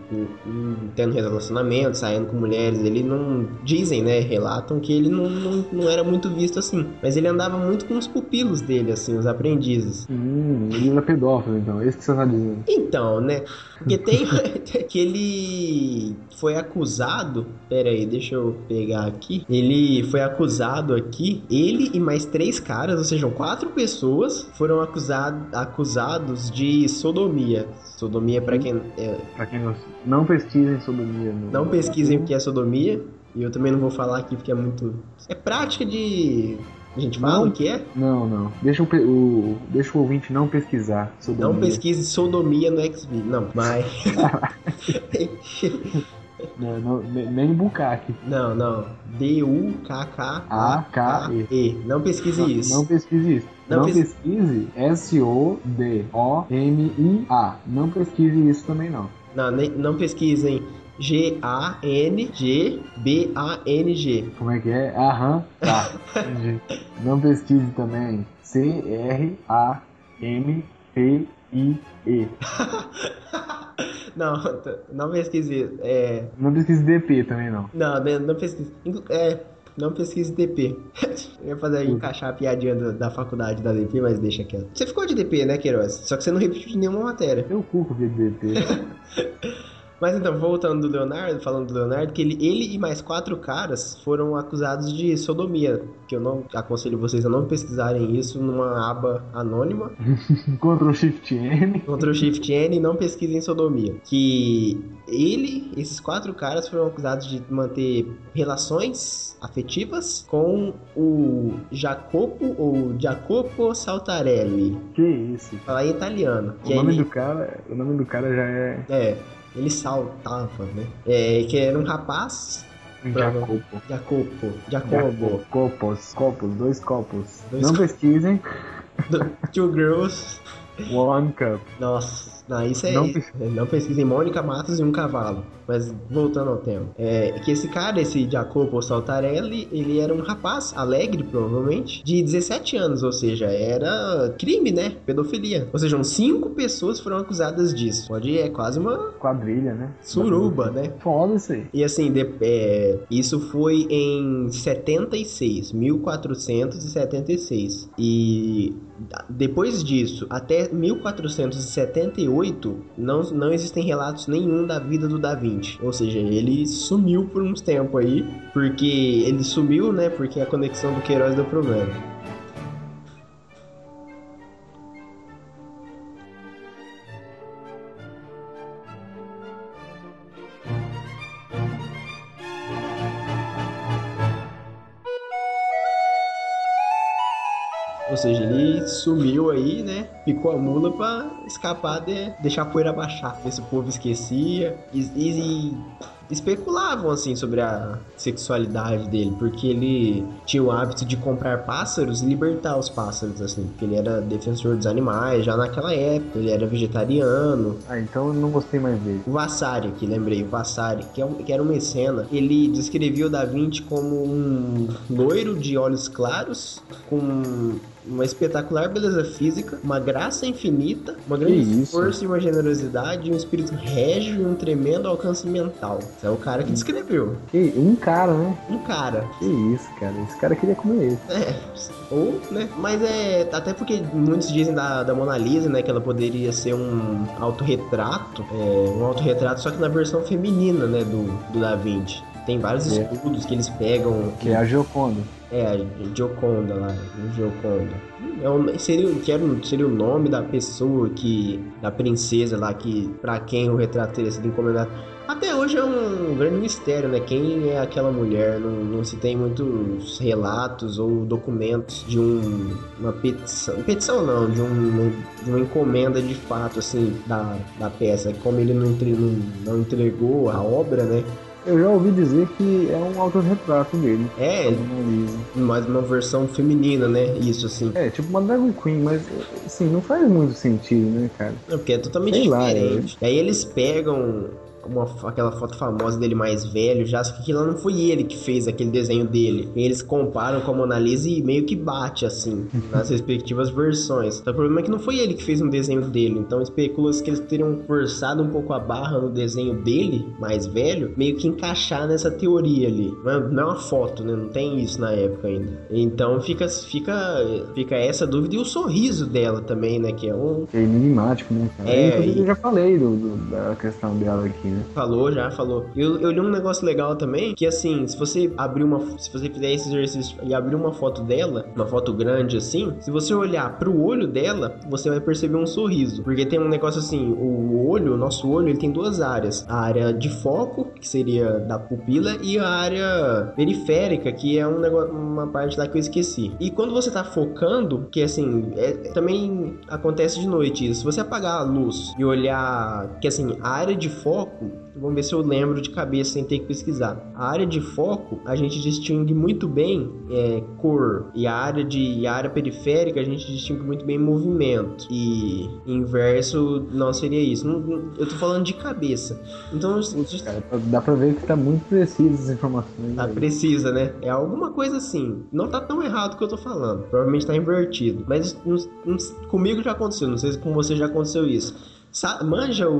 Tendo relacionamento, saindo com mulheres. Ele não. Dizem, né? Relatam que ele não, não, não era muito visto assim. Mas ele andava muito com os pupilos dele, assim, os aprendizes. Hum, ele era pedófilo, então. É isso que você tá dizendo. Então, né? Porque tem [laughs] que ele foi acusado. Pera aí, deixa eu pegar aqui. Ele foi acusado aqui. Ele e mais três caras, ou seja, quatro pessoas, foram acusado, acusados de sodomia. Sodomia, para quem. É... Pra quem não. Não pesquisem sodomia. No... Não pesquisem o que é sodomia. E eu também não vou falar aqui porque é muito. É prática de a gente fala não, o que é? Não, não. Deixa o, o, deixa o ouvinte não pesquisar. Sodomia. Não pesquise sodomia no XV. Não, mas. [laughs] não, não, nem Bukake. Não, não. D-U-K-K-A-K-E. Não pesquise não, isso. Não pesquise isso. Não, não pes... pesquise S-O-D-O-M-I-A. Não pesquise isso também, não. Não, nem, não pesquisem G-A-N-G-B-A-N-G. Como é que é? Aham, tá. Não pesquise também. C-R-A-M-P-I-E. [laughs] não, não pesquise. É... Não pesquise DP também, não. Não, não pesquise. É. Não pesquise DP. [laughs] Eu ia fazer encaixar a piadinha da, da, faculdade da DP, mas deixa quieto. Você ficou de DP, né, Queiroz? Só que você não repetiu nenhuma matéria. Eu culpo de DP. [laughs] Mas então, voltando do Leonardo, falando do Leonardo, que ele, ele e mais quatro caras foram acusados de sodomia. Que eu não aconselho vocês a não pesquisarem isso numa aba anônima. [laughs] Ctrl Shift N. Ctrl Shift N e não pesquisem sodomia. Que ele, esses quatro caras foram acusados de manter relações afetivas com o Jacopo ou Jacopo Saltarelli. Que isso? Falar em italiano. O nome do cara, o nome do cara já é É ele saltava, né? É, que era um rapaz. Jacopo. Jacopo. Jacobo. Copos. Copos. Dois copos. Dois Não pesquisem. Two girls. One cup. Nossa. Não, isso é. Não, não pesquisem Mônica Matos e um cavalo. Mas voltando ao tema, é que esse cara, esse Jacopo Saltarelli, ele era um rapaz alegre, provavelmente, de 17 anos, ou seja, era crime, né? Pedofilia. Ou seja, cinco pessoas foram acusadas disso. Pode ir, é quase uma quadrilha, né? Suruba, né? Foda isso. E assim, de, é, isso foi em 76, 1476. E depois disso, até 1478, não, não existem relatos nenhum da vida do Davi. 2020. Ou seja, ele sumiu por uns tempo aí, porque ele sumiu, né? Porque a conexão do Queiroz deu problema. Ou seja, ele sumiu aí, né? Picou a mula pra escapar de deixar a poeira baixar. Esse povo esquecia. E, e, especulavam assim sobre a sexualidade dele, porque ele tinha o hábito de comprar pássaros e libertar os pássaros assim, porque ele era defensor dos animais já naquela época, ele era vegetariano. Ah, então eu não gostei mais dele. O Vassari, que lembrei, o Vassari, que, é um, que era um mecena, ele descrevia o Da Vinci como um loiro de olhos claros com uma espetacular beleza física, uma graça infinita, uma grande força e uma generosidade, um espírito régio e um tremendo alcance mental. É o cara que descreveu. Que, um cara, né? Um cara. Que isso, cara. Esse cara queria comer ele. É, ou, né? Mas é. Até porque muitos dizem da, da Mona Lisa, né? Que ela poderia ser um autorretrato. É, um autorretrato, só que na versão feminina, né? Do, do Da Vinci. Tem vários é. estudos que eles pegam. Que é a Gioconda. É, a Gioconda lá, Gioconda. É seria, quero, seria o nome da pessoa que. da princesa lá, que para quem o retrato teria sido encomendado. Até hoje é um grande mistério, né? Quem é aquela mulher? Não, não se tem muitos relatos ou documentos de um, uma petição. Petição não, de, um, de uma encomenda de fato, assim, da, da peça. Como ele não, não, não entregou a obra, né? Eu já ouvi dizer que é um autorretrato dele. É, mas uma versão feminina, né? Isso, assim. É, tipo uma Dragon Queen, mas, assim, não faz muito sentido, né, cara? Não, porque é totalmente Sei diferente. Lá, é. Aí eles pegam uma, aquela foto famosa dele mais velho, já que aquilo não foi ele que fez aquele desenho dele. Eles comparam com a Mona Lisa e meio que bate, assim, [laughs] nas respectivas versões. Então, o problema é que não foi ele que fez um desenho dele, então especula-se que eles teriam forçado um pouco a barra no desenho dele, mais velho, meio que encaixar nessa teoria ali. Não é, não é uma foto, né? Não tem isso na época ainda. Então fica, fica, fica essa dúvida e o sorriso dela também, né? Que é um. É enigmático, né, cara? É, e- eu já falei do, do- da questão dela aqui, né? Falou, já falou. Eu, eu li um negócio legal também, que assim, se você abrir uma. Se você fizer esse exercício e abrir uma foto dela, uma foto grande assim, se você olhar pro olho dela, você vai perceber um sorriso. Porque tem um negócio assim, o olho, o nosso olho, ele tem duas áreas. A área de foco, que seria da pupila, e a área periférica, que é um negócio, uma parte lá que eu esqueci. E quando você tá focando, que assim, é- também acontece de noite isso. Se você apagar a luz e olhar, que assim, a área de foco, vamos ver se eu lembro de cabeça sem ter que pesquisar. A área de foco, a gente distingue muito bem é, cor. E a área de e a área periférica, a gente distingue muito bem movimento. E inverso não seria isso. Não- não- eu tô falando de cabeça. Então, Cara, dá pra ver que tá muito preciso essas informações. Tá aí. precisa, né? É alguma coisa assim. Não tá tão errado o que eu tô falando. Provavelmente tá invertido. Mas não- não- comigo já aconteceu. Não sei se com você já aconteceu isso. Sa- manja o.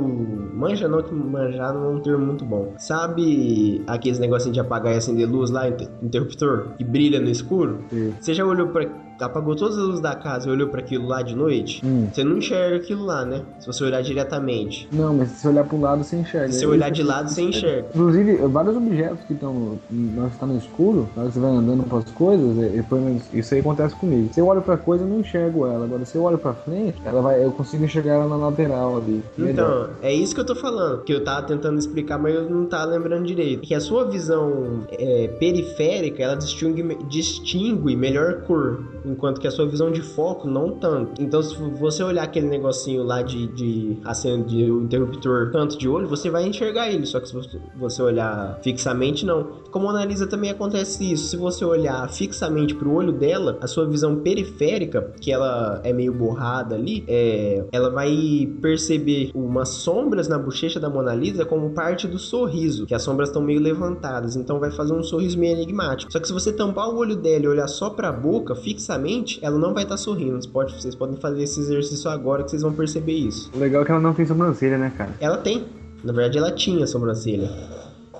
Manja não, que manjar não é um termo muito bom. Sabe aqueles negocinhos de apagar e acender luz lá, inter- interruptor, que brilha no escuro? Sim. Você já olhou pra. Apagou todas as luzes da casa e olhou pra aquilo lá de noite? Hum. Você não enxerga aquilo lá, né? Se você olhar diretamente. Não, mas se você olhar um lado, você enxerga. Se você É olhar de lado, você enxerga. Inclusive, vários objetos que estão. Na hora que você tá no escuro, na hora que você vai andando pras coisas, é- é, pelo menos isso aí acontece comigo. Se eu olho pra coisa, eu não enxergo ela. Agora, se eu olho pra frente, ela vai, eu consigo enxergar ela na lateral ali. Melhor. Então, é isso que eu tô falando, que eu tava tentando explicar, mas eu não tava lembrando direito. Que a sua visão é, periférica, ela distingue, distingue melhor cor, enquanto que a sua visão de foco não tanto. Então, se você olhar aquele negocinho lá de, de acender o interruptor canto de olho, você vai enxergar ele, só que se você- olhar fixamente, não. Com a Mona Lisa também acontece isso. Se você olhar fixamente pro olho dela, a sua visão periférica, que ela é meio borrada ali, é, ela vai perceber umas sombras na bochecha da Mona Lisa como parte do sorriso, que as sombras estão meio levantadas, então vai fazer um sorriso meio enigmático. Só que se você tampar o olho dela e olhar só pra boca, fixamente, ela não vai estar sorrindo. Você pode- vocês podem fazer esse exercício agora que vocês vão perceber isso. O legal é que ela não tem sobrancelha, né, cara? Ela tem. Na verdade, ela tinha sobrancelha.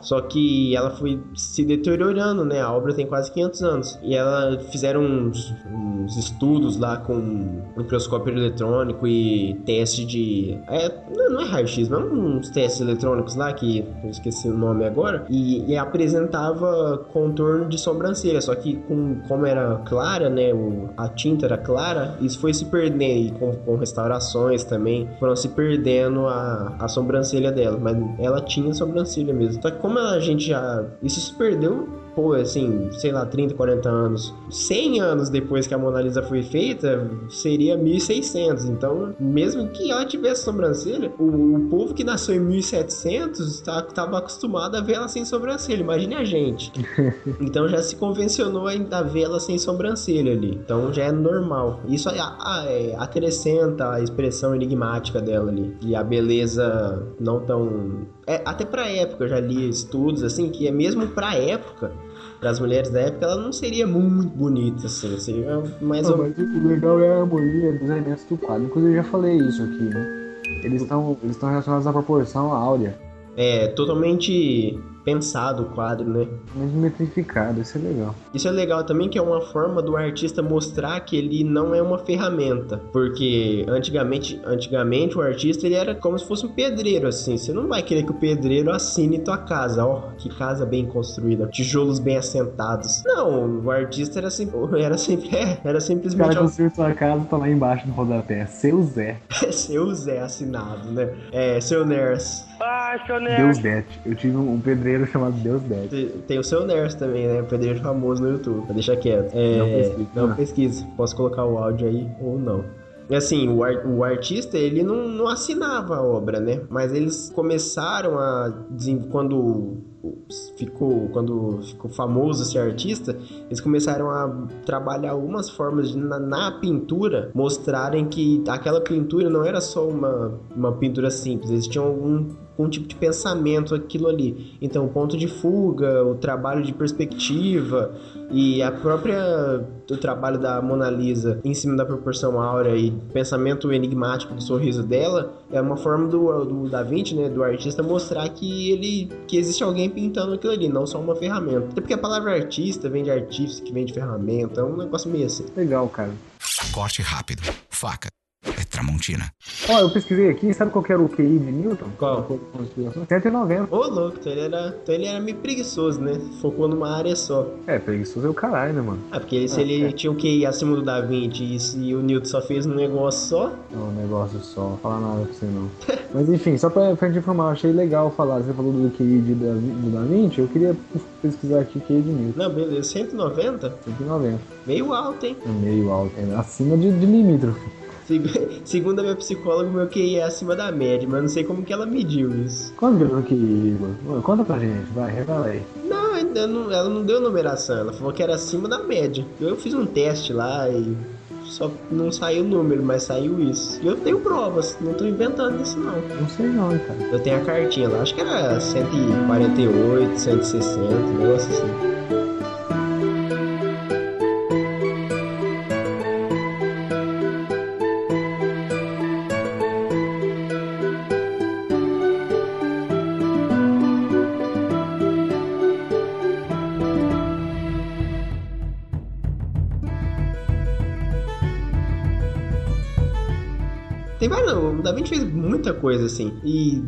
Só que ela foi se deteriorando, né? A obra tem quase 500 anos. E ela fizeram uns, uns estudos lá com microscópio eletrônico e teste de. É, não é raio-x, mas uns testes eletrônicos lá que eu esqueci o nome agora. E, e apresentava contorno de sobrancelha. Só que com, como era clara, né? o- a tinta era clara, isso foi se perdendo. E com, com restaurações também foram se perdendo a, a sobrancelha dela. Mas ela tinha sobrancelha mesmo. Só que como a gente já. Isso se perdeu pô, assim, sei lá, 30, 40 anos, 100 anos depois que a Mona Lisa foi feita, seria 1600. Então, mesmo que ela tivesse sobrancelha, o, o povo que nasceu em 1700 tá, tava acostumado a ver ela sem sobrancelha. Imagine a gente. [laughs] Então já se convencionou a ver ela sem sobrancelha ali. Então já é normal. Isso é, acrescenta a expressão enigmática dela ali. E a beleza não tão. É, até pra época, eu já li estudos assim, que é mesmo pra época, para as mulheres da época, ela não seria muito bonita, assim. Seria mais ou mas o legal é a harmonia dos elementos do quadro. Inclusive, eu já falei isso aqui, né? Eles estão eles estão relacionados à proporção áurea. É totalmente pensado o quadro, né? Mas metrificado, isso é legal. Isso é legal também, que é uma forma do artista mostrar que ele não é uma ferramenta. Porque antigamente, antigamente o artista ele era como se fosse um pedreiro, assim. Você não vai querer que o pedreiro assine tua casa. Ó, que casa bem construída, tijolos bem assentados. Não, o artista era sempre. [laughs] Era, sempre, é, era O simplesmente. cara construiu sua casa, tá lá embaixo no rodapé. Seu Zé. [laughs] seu Zé assinado, né? É, seu Ners. Deus Det. Eu tive um pedreiro chamado Deus Det. Tem- Tem o seu Ners também, né? Pedreiro famoso no YouTube. Pra deixar quieto. É, Não pesquisa. Não pesquisa. Posso colocar o áudio aí ou não. E assim, o, ar- o artista, ele não, não assinava a obra, né? Mas eles começaram a... Quando ficou quando ficou famoso ser artista, eles começaram a trabalhar algumas formas de, na, na, pintura mostrarem que aquela pintura não era só uma, uma pintura simples, eles tinham algum um tipo de pensamento aquilo ali. Então, o ponto de fuga, o trabalho de perspectiva e a própria o trabalho da Mona Lisa em cima da proporção áurea e pensamento enigmático do sorriso dela é uma forma do, do Da Vinci, né, do artista mostrar que ele que existe alguém pintando aquilo ali, não só uma ferramenta. Até porque a palavra artista vem de artífice, que vem de ferramenta, é um negócio meio assim. Legal, cara. Corte rápido, faca é Tramontina. Ó, eu pesquisei aqui, sabe qual era o QI de Newton? Qual? 190. Ô, louco, então ele, era, então ele era meio preguiçoso, né? Focou numa área só. É, preguiçoso é o caralho, né, mano? Ah, porque se ah, ele é. tinha o QI acima do Da Vinci e, e o Newton só fez um negócio só... É um negócio só, não falar nada pra você não. [laughs] Mas enfim, só pra, pra gente informar, eu achei legal falar, você falou do QI de da, do Da Vinci, eu queria pesquisar aqui o QI de Newton. Não, beleza, 190? 190. Meio alto, hein? É meio alto, é acima de, de limítrofe. [laughs] Segundo a minha psicóloga, meu QI é acima da média, mas não sei como que ela mediu isso. Quanto que é o QI, mano? Conta pra gente, vai, revela aí. Não, ainda não, ela não deu numeração, ela falou que era acima da média. Eu fiz um teste lá e só não saiu o número, mas saiu isso. E eu tenho provas, não tô inventando isso não. Não sei não, cara. Eu tenho a cartinha lá, acho que era 148, 160, um negócio assim. Vinci fez muita coisa assim. E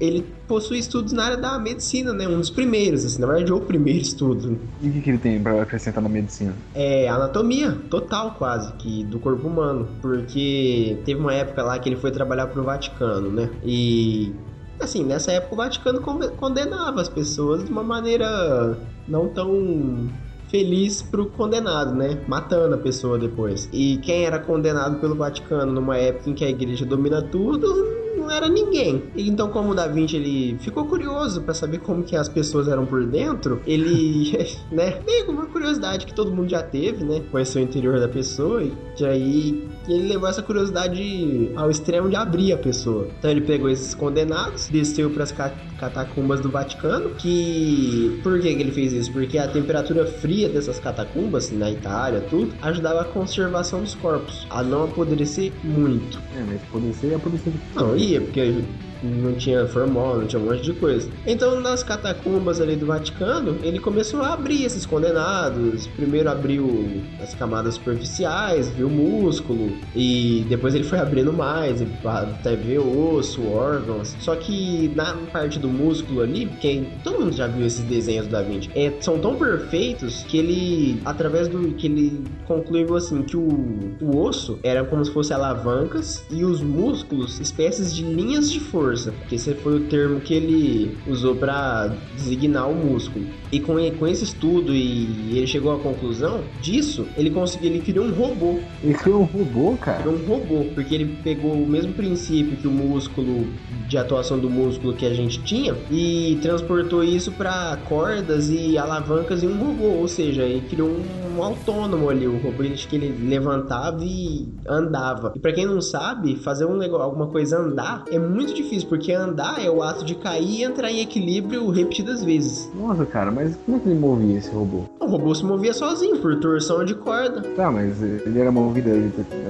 ele possui estudos na área da medicina, né? Um dos primeiros, assim, na verdade, o primeiro estudo. E o que, que ele tem para acrescentar na medicina? É anatomia, total quase, que do corpo humano. Porque teve uma época lá que ele foi trabalhar pro Vaticano, né? E assim, nessa época o Vaticano condenava as pessoas de uma maneira não tão feliz pro condenado, né? Matando a pessoa depois. E quem era condenado pelo Vaticano numa época em que a igreja domina tudo, não era ninguém. Então, como o Da Vinci ele ficou curioso para saber como que as pessoas eram por dentro, ele, [laughs] né, meio uma curiosidade que todo mundo já teve, né, conhecer o interior da pessoa e aí ele levou essa curiosidade ao extremo de abrir a pessoa. Então ele pegou esses condenados, desceu para as catacumbas do Vaticano, que por que ele fez isso? Porque a temperatura fria dessas catacumbas na Itália, tudo, ajudava a conservação dos corpos, a não apodrecer muito. É, mas apodrecer é apodrecer. Não, ia, porque não tinha formol, não tinha um monte de coisa. Então, nas catacumbas ali do Vaticano, ele começou a abrir esses condenados. Primeiro abriu as camadas superficiais, viu músculo, e depois ele foi abrindo mais, até ver osso, órgãos. Só que na parte do músculo ali, quem todo mundo já viu esses desenhos Da Vinci, é, são tão perfeitos que ele, através do que ele concluiu assim que o, o osso era como se fosse alavancas e os músculos espécies de linhas de força força, que esse foi o termo que ele usou para designar o músculo. E com, com esse estudo e ele chegou à conclusão disso, ele conseguiu, ele criou um robô. Ele criou um robô, cara? Criou um robô, porque ele pegou o mesmo princípio que o músculo, de atuação do músculo que a gente tinha, e transportou isso para cordas e alavancas em um robô, ou seja, ele criou um, um autônomo ali, o robô que ele levantava e andava. E para quem não sabe, fazer um negócio, alguma coisa andar é muito difícil, porque andar é o ato de cair e entrar em equilíbrio repetidas vezes. Nossa, cara, mas como é que ele movia esse robô? O robô se movia sozinho, por torção de corda. Tá, mas ele era movido.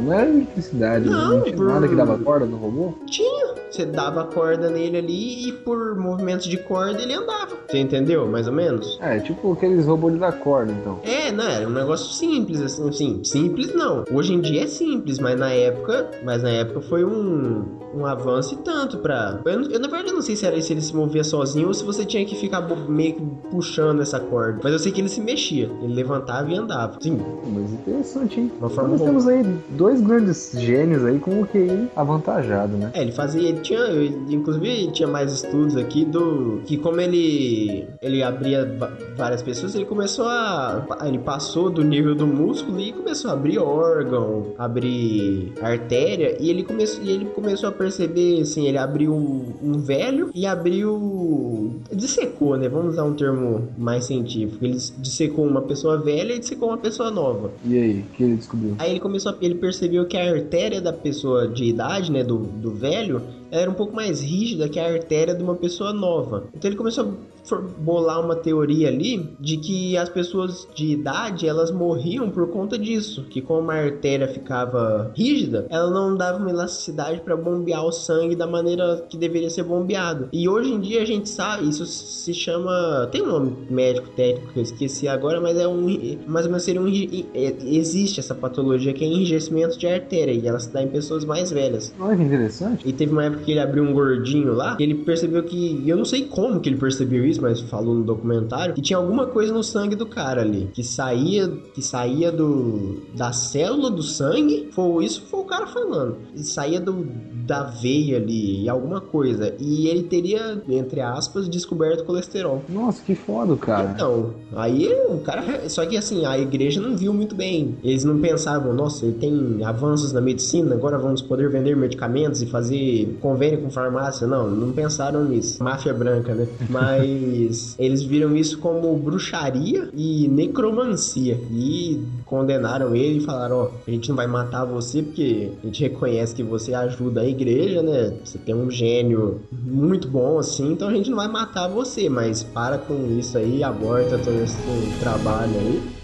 Não era eletricidade, não, não tinha por... nada que dava corda no robô? Tinha. Você dava corda nele ali e por movimentos de corda ele andava. Você entendeu, mais ou menos? É, tipo aqueles robôs da corda, então. É, não, era um negócio simples, assim, assim, simples não. Hoje em dia é simples, mas na época, mas na época foi um, um avanço e tanto Eu, eu, na verdade não sei se era se ele se movia sozinho ou se você tinha que ficar meio que puxando essa corda. Mas eu sei que ele se mexia, ele levantava e andava. Sim. Mas interessante, hein? Uma forma então, nós temos aí dois grandes gênios aí com o QI avantajado, né? É, ele fazia, ele tinha, eu, inclusive tinha mais estudos aqui do que como ele ele abria várias pessoas, ele começou a ele passou do nível do músculo e começou a abrir órgão, abrir artéria e ele começou e ele começou a perceber assim, ele abriu um velho e abriu dissecou, né? Vamos usar um termo mais científico. Ele dissecou uma pessoa velha e dissecou uma pessoa nova. E aí, o que ele descobriu? Aí ele começou a, ele percebeu que a artéria da pessoa de idade, né, do, do velho, era um pouco mais rígida que a artéria de uma pessoa nova. Então ele começou a bolar uma teoria ali de que as pessoas de idade, elas morriam por conta disso, que como a artéria ficava rígida, ela não dava uma elasticidade para bombear o sangue da maneira que deveria ser bombeado. E hoje em dia a gente sabe, isso se chama, tem um nome médico técnico que eu esqueci agora, mas é um mais ou menos seria um é- existe essa patologia que é enrijecimento de artéria e ela se dá em pessoas mais velhas. Olha que interessante. E teve uma época que ele abriu um gordinho lá, ele percebeu que. Eu não sei como que ele percebeu isso, mas falou no documentário, que tinha alguma coisa no sangue do cara ali. Que saía, que saía do. da célula do sangue. Foi, isso foi o cara falando. E saía do, da veia ali, alguma coisa. E ele teria, entre aspas, descoberto colesterol. Nossa, que foda, cara. Então, aí o cara. Só que assim, a igreja não viu muito bem. Eles não pensavam, nossa, ele tem avanços na medicina, agora vamos poder vender medicamentos e fazer convênio com farmácia. Não, não pensaram nisso. Máfia branca, né? [laughs] Mas eles viram isso como bruxaria e necromancia. E condenaram ele e falaram: ó, a gente não vai matar você porque a gente reconhece que você ajuda a igreja, né? Você tem um gênio muito bom assim, então a gente não vai matar você, mas para com isso aí, aborta todo esse trabalho aí.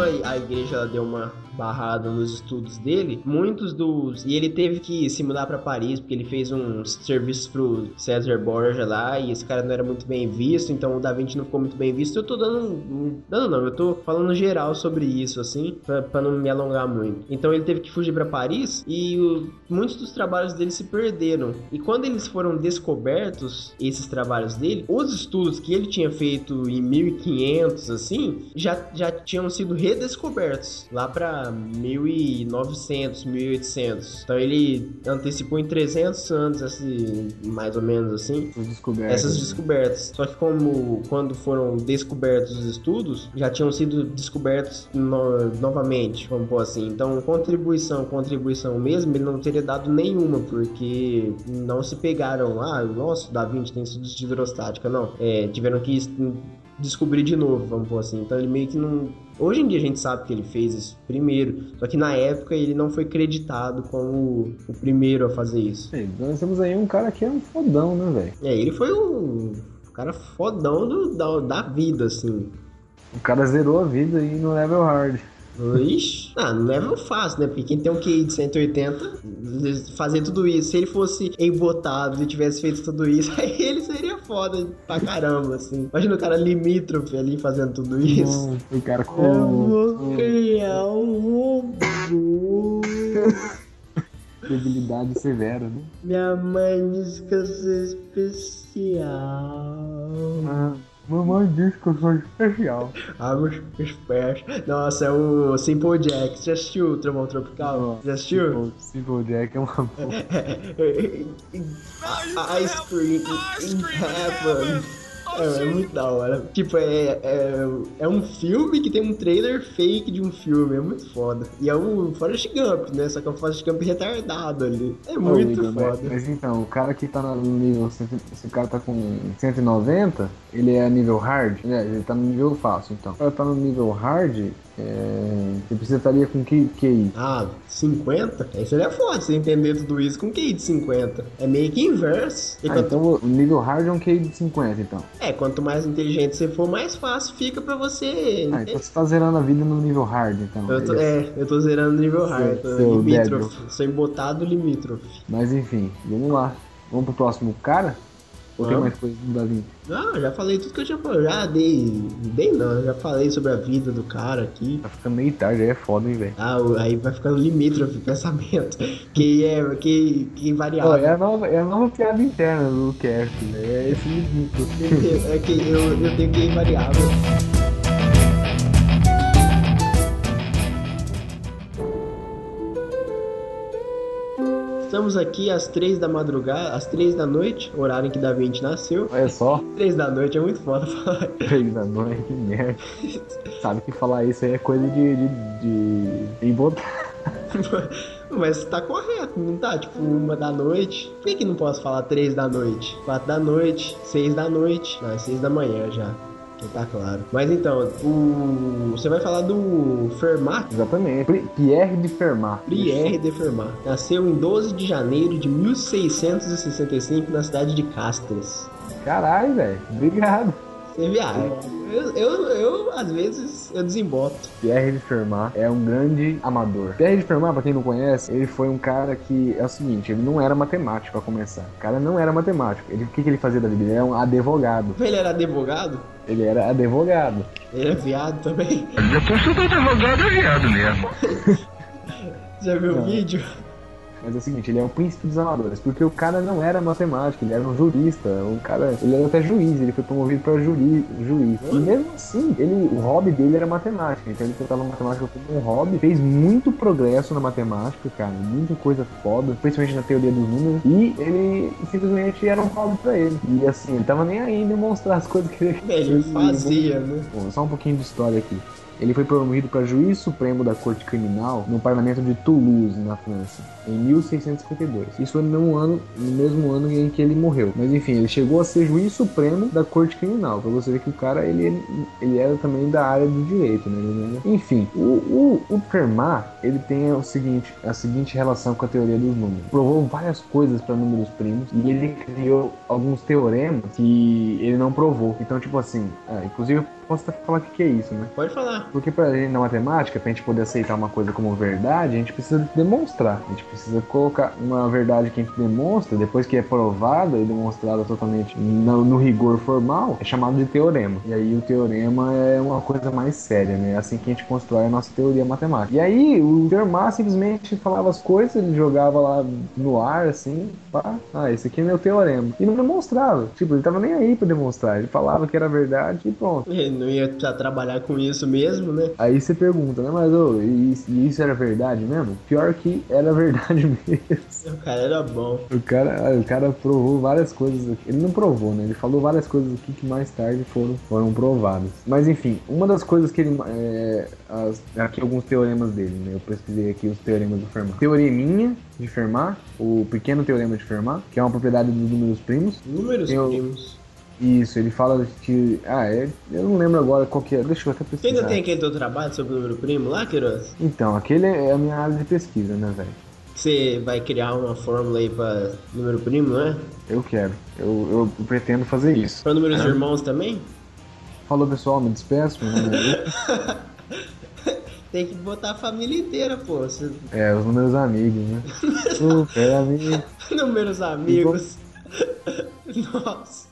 Como a igreja deu uma barrada nos estudos dele, muitos dos. E ele teve que se mudar pra Paris, porque ele fez um serviço pro César Borja lá, e esse cara não era muito bem visto, então o Da Vinci não ficou muito bem visto. Eu tô dando. Dando não, eu tô falando geral sobre isso, assim, pra não me alongar muito. Então ele teve que fugir pra Paris e o- muitos dos trabalhos dele se perderam. E quando eles foram descobertos, esses trabalhos dele, os estudos que ele tinha feito em 1500, assim, já, já tinham sido redescobertos lá pra 1900, 1800. Então ele antecipou em 300 anos, assim, mais ou menos assim, Essas descobertas. essas descobertas. Só que como quando foram descobertos os estudos, já tinham sido descobertos no- novamente, vamos pôr assim. Então, contribuição, contribuição mesmo, ele não teria dado nenhuma, porque não se pegaram, ah, nossa, o Da Vinci tem estudos de hidrostática, não. É, tiveram que es- descobrir de novo, vamos pôr assim. Então ele meio que não. Hoje em dia a gente sabe que ele fez isso primeiro, só que na época ele não foi creditado como o primeiro a fazer isso. É, nós temos aí um cara que é um fodão, né, velho? É, ele foi o cara fodão do- da, da vida, assim. O cara zerou a vida aí no level hard. Ixi, ah, não é fácil, né? Porque quem tem um QI de 180, fazer tudo isso, se ele fosse embotado e tivesse feito tudo isso, [laughs] aí ele seria foda pra caramba, assim. Imagina o cara limítrofe ali fazendo tudo isso. O cara Eu com. vou criar um robô. [laughs] Debilidade severa, né? Minha mãe disse que eu sou especial. Ah, mamãe disse que eu sou especial. Ah, meus pés. Nossa, é o Simple Jack. Você já assistiu o Trovão Tropical? Já assistiu? O Simple Jack é uma porra. [laughs] Ice cream in heaven. É, é muito da hora. Tipo, é, é, é um filme que tem um trailer fake de um filme. É muito foda. E é o Forrest Gump, né? Só que é o Forrest Gump retardado ali. É Ô, muito Igor, mas, foda. mas então, o cara que tá no nível. Se o cara tá com 190, ele é nível hard? Né? Ele tá no nível fácil, então. O cara tá no nível hard, é, você precisaria com que QI? Ah, 50? Aí seria foda você entender tudo isso com QI de 50. É meio que inverso. E Ah, quanto- então o nível hard é um QI de 50, então. É, quanto mais inteligente você for, mais fácil fica pra você. Ah, então você tá zerando a vida no nível hard, então. Eu tô, isso. é, eu tô zerando o nível Seu- hard, tô seu limítrofe. Sou embotado limítrofe. Mas enfim, vamos lá. Vamos pro próximo cara? Ou tem mais Davi? Ah, já falei tudo que eu tinha falado. Já dei. Dei não, já falei sobre a vida do cara aqui. Tá ficando meio tarde, aí é foda, hein, velho. Ah, aí vai ficando limítrofe o pensamento. [laughs] Que é. Que, que variável. é, a nova, é a nova piada interna do cast, né? É esse limite. É que eu, eu tenho que ir variável. Estamos aqui às três da madrugada, às três da noite, horário em que Da Vinci nasceu. Olha só, Três da noite é muito foda falar. três da noite, que merda. Sabe que falar isso aí é coisa de. de. de. de botar. [laughs] Mas tá correto, não tá? Tipo, uma da noite. Por que, que não posso falar três da noite? Quatro da noite, seis da noite. Não, é seis da manhã já. Tá claro. Mas então, o. Você vai falar do Fermat? Exatamente. Pierre de Fermat. Pierre de Fermat. Nasceu em 12 de janeiro de 1665 na cidade de Castres. Caralho, velho. Obrigado. Você viaja. Eu, eu, eu, às vezes, eu desemboto. Pierre de Fermat é um grande amador. Pierre de Fermat, pra quem não conhece, ele foi um cara que é o seguinte, ele não era matemático pra começar. O cara não era matemático. Ele, o que, que ele fazia da vida? Ele era um advogado. Ele era advogado? Ele era advogado. Ele é viado também. Depois tudo advogado é viado mesmo. [laughs] Já viu o vídeo? Mas é o seguinte, ele é o príncipe dos amadores, porque o cara não era matemático, ele era um jurista, um cara, ele era até juiz, ele foi promovido para juri, juiz. E mesmo assim, ele, o hobby dele era matemática, então ele tratava a matemática como um hobby, fez muito progresso na matemática, cara, muita coisa foda, principalmente na teoria dos números, e ele simplesmente era um hobby pra ele. E assim, ele tava nem aí em demonstrar as coisas que ele Ele fazia, né? Bom, só um pouquinho de história aqui. Ele foi promovido para juiz supremo da Corte Criminal no parlamento de Toulouse, na França, em 1652. Isso foi no mesmo ano, no mesmo ano em que ele morreu. Mas enfim, ele chegou a ser juiz supremo da Corte Criminal. Pra você ver que o cara ele, ele era também da área do direito, né? Enfim, o, o, o Fermat ele tem o seguinte, a seguinte relação com a teoria dos números. Provou várias coisas para números primos e ele criou alguns teoremas que ele não provou. Então, tipo assim, ah, inclusive posso até falar o que que é isso, né? Pode falar. Porque pra gente na matemática, pra gente poder aceitar uma coisa como verdade, a gente precisa demonstrar. A gente precisa colocar uma verdade que a gente demonstra, depois que é provada e demonstrada totalmente no, no rigor formal, é chamado de teorema. E aí o teorema é uma coisa mais séria, né? É assim que a gente constrói a nossa teoria matemática. E aí o Fermat simplesmente falava as coisas, ele jogava lá no ar, assim, pá, ah, esse aqui é meu teorema. E não demonstrava. Tipo, ele tava nem aí pra demonstrar. Ele falava que era verdade e pronto. Ele não ia precisar trabalhar com isso mesmo, né? Aí você pergunta, né? Mas ô, e, e isso era verdade mesmo? Pior que era verdade [laughs] mesmo. O cara era bom. O cara, o cara provou várias coisas aqui. Ele não provou, né? Ele falou várias coisas aqui que mais tarde foram, foram provadas. Mas enfim, uma das coisas que ele. É, as- aqui alguns teoremas dele, né? Eu pesquisei aqui os teoremas do Fermat. Teoreminha de Fermat, o pequeno teorema de Fermat, que é uma propriedade dos números primos. Números Eu- primos. Isso, ele fala que. Ah, é, eu não lembro agora qual que é. Deixa eu até Você pesquisar. ainda tem aquele teu trabalho sobre o número primo lá, Queiroz? Então, aquele é a minha área de pesquisa, né, velho? Você vai criar uma fórmula aí pra número primo, não é? Eu quero. Eu, eu pretendo fazer isso. Pra números irmãos também? Falou, pessoal, me despeço. É. [laughs] Tem que botar a família inteira, pô. Você- É, os meus amigos, né? [laughs] Super amigo. Números amigos. [laughs] Nossa.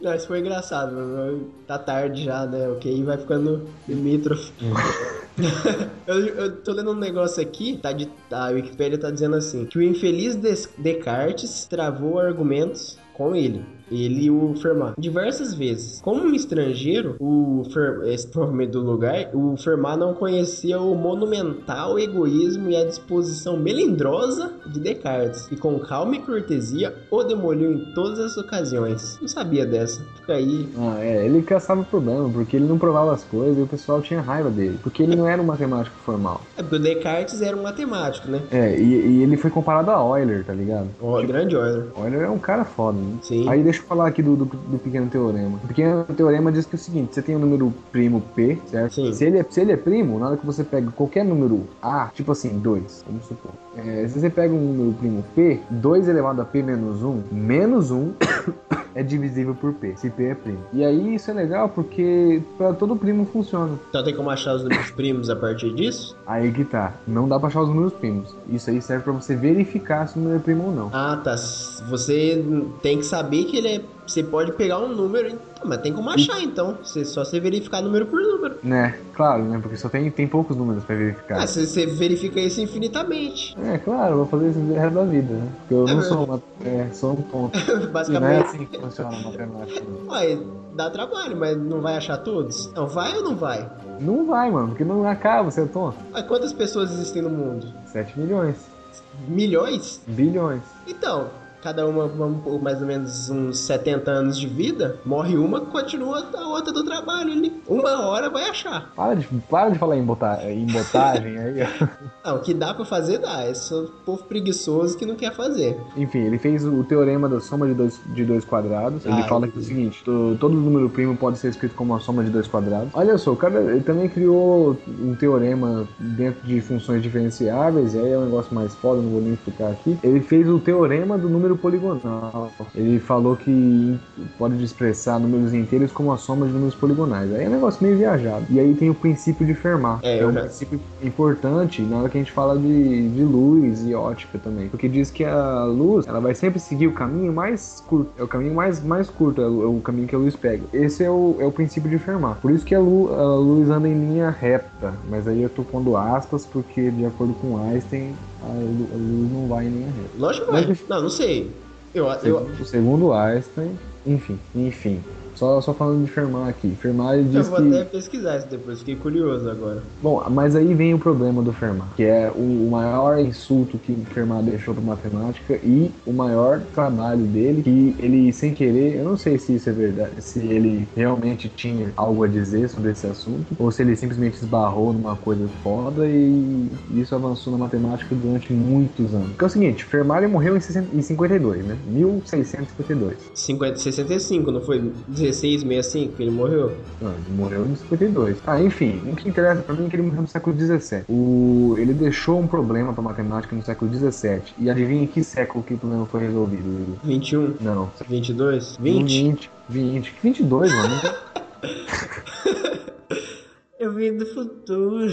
Não, isso foi engraçado. Tá tarde já, né? O QI vai ficando limítrofe. [laughs] eu, eu tô lendo um negócio aqui, tá de, a Wikipedia tá dizendo assim, que o infeliz Des- Descartes travou argumentos com ele. Ele e o Fermat. Diversas vezes. Como um estrangeiro, o Fer, esse [laughs] provavelmente do lugar, o Fermat não conhecia o monumental egoísmo e a disposição melindrosa de Descartes. E com calma e cortesia, o demoliu em todas as ocasiões. Não sabia dessa. Fica aí. Ah, é, ele caçava problema, porque ele não provava as coisas e o pessoal tinha raiva dele. Porque ele não era um matemático formal. [laughs] É porque o Descartes era um matemático, né? É, e, e ele foi comparado a Euler, tá ligado? Ó, grande Euler. Euler é um cara foda, né? Sim. Aí deixa eu falar aqui do, do, do pequeno teorema. O pequeno teorema diz que é o seguinte: você tem o número primo P, certo? Sim. Se ele, é, se ele é primo, na hora que você pega qualquer número A, tipo assim, 2, vamos supor. É, se você pega um número primo P, 2 elevado a P menos 1, menos 1 [coughs] é divisível por P, se P é primo. E aí isso é legal porque pra todo primo funciona. Então tem como achar os números primos a partir disso? Aí que tá. Não dá pra achar os números primos. Isso aí serve pra você verificar se o número é primo ou não. Ah, tá. Você tem que saber que ele é. Você pode pegar um número, mas tem como achar então. Você, só você verificar número por número. Né? Claro, né? Porque só tem, tem poucos números pra verificar. Ah, você, você verifica isso infinitamente. É, claro, vou fazer isso o resto da vida, né? Porque eu É não verdade. sou uma, é, sou um tonto. [laughs] E não é Basicamente. assim que funciona a matemática. Ué, dá trabalho, mas não vai achar todos? Não, vai ou não vai? Não vai, mano, porque não acaba, você é tonto. Ué, quantas pessoas existem no mundo? 7 milhões. Milhões? Bilhões. Então, cada uma com mais ou menos uns 70 anos de vida, morre uma, continua a outra do trabalho ali. Uma hora vai achar. Para de, para de falar em, bota, em botagem aí. [laughs] Ah, o que dá pra fazer, dá. É só povo preguiçoso que não quer fazer. Enfim, ele fez o teorema da soma de dois, de dois quadrados. Ele Ah, fala que é o seguinte: to- todo número primo pode ser escrito como uma soma de dois quadrados. Olha só, o cara ele também criou um teorema dentro de funções diferenciáveis, e aí é um negócio mais foda, não vou nem explicar aqui. Ele fez o teorema do número poligonal. Ele falou que pode expressar números inteiros como a soma de números poligonais. Aí é um negócio meio viajado. E aí tem o princípio de Fermat. É, é um já- princípio importante na hora que a gente fala de, de luz e ótica também. Porque diz que a luz, ela vai sempre seguir o caminho mais curto. É o caminho mais, mais curto, é o, é o caminho que a luz pega. Esse é o, é o princípio de Fermat. Por isso que a luz, a luz anda em linha reta. Mas aí eu tô pondo aspas, porque de acordo com Einstein, a lu- a luz não vai em linha reta. Lógico que vai. Não, não sei. Eu, eu, segundo Einstein, enfim, enfim. Só, só falando de Fermat aqui. Fermat ele eu diz vou que. até pesquisar isso depois, fiquei curioso agora. Bom, mas aí vem o problema do Fermat, que é o, maior insulto que Fermat deixou para matemática e o maior trabalho dele, que ele sem querer, eu não sei se isso é verdade, se ele realmente tinha algo a dizer sobre esse assunto, ou se ele simplesmente esbarrou numa coisa foda e isso avançou na matemática durante muitos anos. Porque é o seguinte, Fermat morreu em 60 em 52, né? 1652. 50, 65, não foi 16, 65 que ele morreu? Não, ele morreu em 52. Ah, enfim, o que interessa pra mim é que ele morreu no século 17. O... Ele deixou um problema pra matemática no século 17. E adivinha em que século que o problema foi resolvido? Yuri? 21, Não. 22, No 20? 20. 20. 22, mano. [laughs] Eu vim do futuro.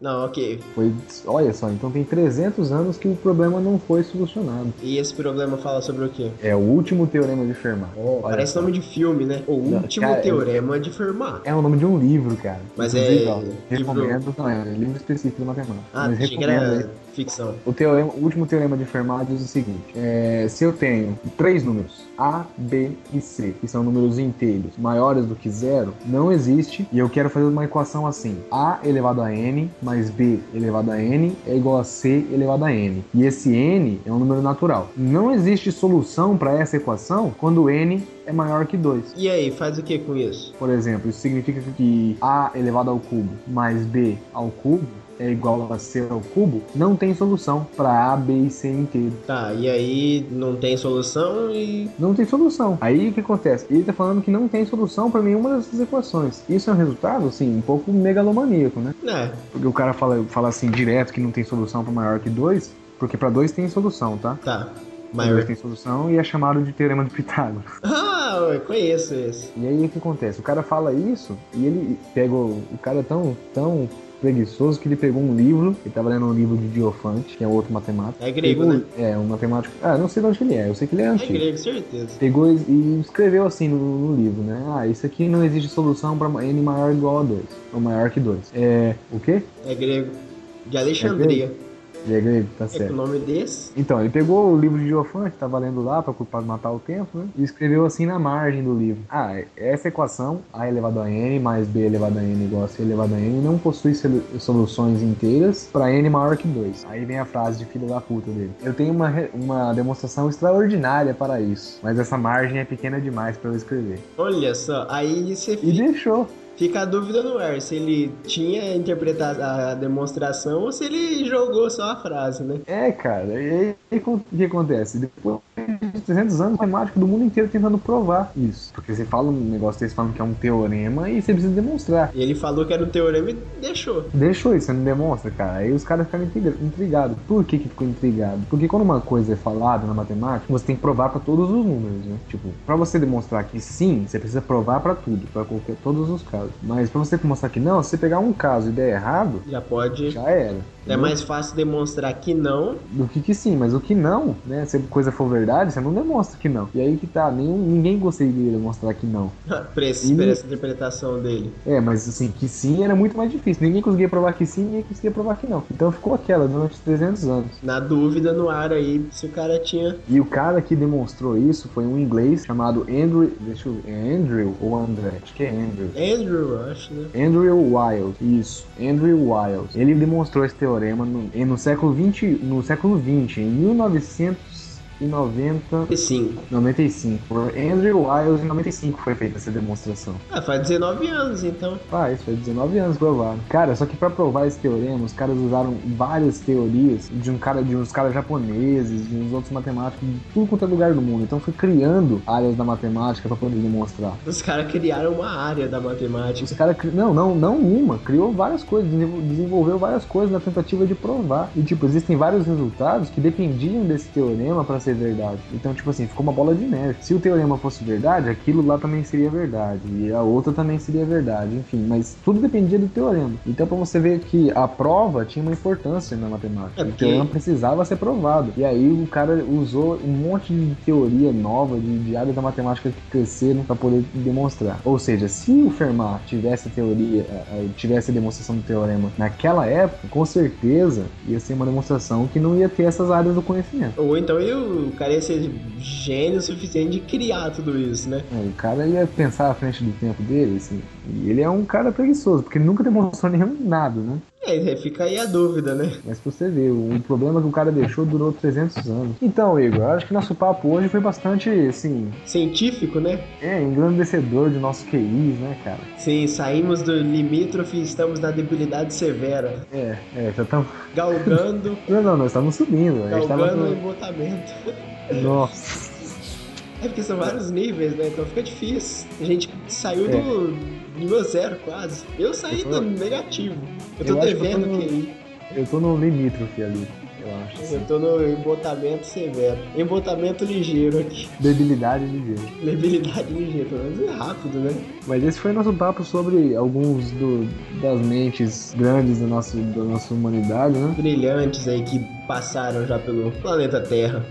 Não, ok. Foi, olha só, então tem 300 anos que o problema não foi solucionado. E esse problema fala sobre o quê? É o último teorema de Fermat. Olha Parece só. nome de filme, né? O último cara, teorema de Fermat. É o nome de um livro, cara. Mas Inclusive, é ó, livro- Recomendo. Não, é livro específico de matemática. Ah, Mas recomendo era ficção. O, teorema, o último teorema de Fermat diz o seguinte: é, se eu tenho três números, A, B e C, que são números inteiros maiores do que zero, não existe, e eu quero fazer uma equação assim: A elevado a N mais B elevado a N é igual a C elevado a N. E esse N é um número natural. Não existe solução para essa equação quando N é maior que 2. E aí, faz o que com isso? Por exemplo, isso significa que A elevado ao cubo mais B ao cubo é igual a C ao cubo, não tem solução para A, B e C inteiro. Tá, e aí não tem solução e. Não tem solução. Aí o que acontece? Ele tá falando que não tem solução para nenhuma dessas equações. Isso é um resultado, assim, um pouco megalomaníaco, né? É, Porque o cara fala, fala assim direto que não tem solução para maior que 2, porque para 2 tem solução, tá? tá. Pra 2 Maior. tem solução e é chamado de teorema de Pitágoras. [laughs] Ah, eu conheço esse. E aí o que acontece? O cara fala isso e ele pegou. O cara é tão, tão preguiçoso que ele pegou um livro, ele tava lendo um livro de Diofante, que é outro matemático. É grego, Pegou- né? É, um matemático. Ah, não sei de onde ele é, eu sei que ele é É antigo. grego, certeza. Pegou e- e escreveu assim no, no livro, né? Ah, isso aqui não existe solução para n maior ou igual a 2. Ou maior que 2. É. O quê? É grego. De Alexandria. É grego, tá É com o certo. nome desse. Então, ele pegou o livro de Diofante, tava lendo lá pra, pra matar o tempo, né? E escreveu assim na margem do livro. Ah, essa equação, A elevado a N mais B elevado a N igual a C elevado a N, não possui solu- soluções inteiras para N maior que 2. Aí vem a frase de filho da puta dele. Eu tenho uma, uma demonstração extraordinária para isso, mas essa margem é pequena demais para eu escrever. Olha só, aí você E deixou. Fica a dúvida no ar se ele tinha interpretado a demonstração ou se ele jogou só a frase, né? É, cara, e aí o que acontece? Depois de 300 anos, matemático do mundo inteiro tentando provar isso. Porque você fala um negócio desse, falando que é um teorema e você precisa demonstrar. E ele falou que era o teorema e deixou. Deixou isso, você não demonstra, cara. Aí os caras ficaram intriga- intrigados. Por que que ficou intrigado? Porque quando uma coisa é falada na matemática, você tem que provar pra todos os números, né? Tipo, pra você demonstrar que sim, você precisa provar pra tudo, pra qualquer, todos os casos. Mas pra você mostrar que não, se você pegar um caso e der errado, Já pode. já era. É mais fácil demonstrar que não. do que que sim, mas o que não, né? Se a coisa for verdade, você não demonstra que não. E aí que tá, nenhum, ninguém conseguiria demonstrar que não. [laughs] pra, E- essa interpretação dele. É, mas assim, que sim era muito mais difícil. Ninguém conseguia provar que sim, ninguém conseguia provar que não. Então ficou aquela durante 300 anos. Na dúvida no ar aí, se o cara tinha. E o cara que demonstrou isso foi um inglês chamado Andrew. Deixa eu ver. É Andrew ou André? Acho que é Andrew. Andrew, acho, né? Andrew Wild, isso, Andrew Wild. Ele demonstrou esse teorema no, no século 20, no século 20, em 1990, E sim. 95. Por Andrew Wild em 95 foi feita essa demonstração. Ah, faz 19 anos então. Ah, isso foi 19 anos provaram. Cara, só que pra provar esse teorema, os caras usaram várias teorias de um cara, de uns caras japoneses, de uns outros matemáticos, de tudo quanto é lugar do mundo. Então foi criando áreas da matemática pra poder demonstrar. Os caras criaram uma área da matemática. Os caras, cri- não, não, não uma, criou várias coisas, desenvol- desenvolveu várias coisas na tentativa de provar. E, tipo, existem vários resultados que dependiam desse teorema pra ser verdade. Então, tipo assim, ficou uma bola de neve. Se o teorema fosse verdade, aquilo lá também seria verdade. E a outra também seria verdade. Enfim, mas tudo dependia do teorema. Então, pra você ver que a prova tinha uma importância na matemática. É O teorema precisava ser provado. E aí o cara usou um monte de teoria nova, de, de áreas da matemática que cresceram pra poder demonstrar. Ou seja, se o Fermat tivesse a teoria, eh, eh, tivesse a demonstração do teorema naquela época, com certeza ia ser uma demonstração que não ia ter essas áreas do conhecimento. Ou então e o cara ia ser gênio o suficiente de criar tudo isso, né? É, O cara ia pensar à frente do tempo dele, assim. E ele é um cara preguiçoso, porque ele nunca demonstrou nenhum nada, né? É, fica aí a dúvida, né? Mas você ver, o problema que o cara deixou durou 300 anos. Então, Igor, eu acho que nosso papo hoje foi bastante, assim, Científico, né? é, engrandecedor de nosso QIs, né, cara? Sim, saímos do limítrofe e estamos na debilidade severa. É, é, já estamos. Galgando, [laughs] Não, não, nós estamos subindo. Galgando o embotamento. Nossa. É porque são vários níveis, né? Então fica difícil. A gente saiu É. do nível zero quase. Eu saí Eu tô- do negativo. Eu tô Eu acho que eu tô devendo no-. Eu tô no limítrofe ali, eu acho. Eu tô no embotamento severo. Embotamento ligeiro aqui. Debilidade ligeira. Debilidade ligeira. Pelo menos é rápido, né? Mas esse foi nosso papo sobre alguns do- das mentes grandes da nossa, da nossa humanidade, né? Brilhantes aí que passaram já pelo planeta Terra.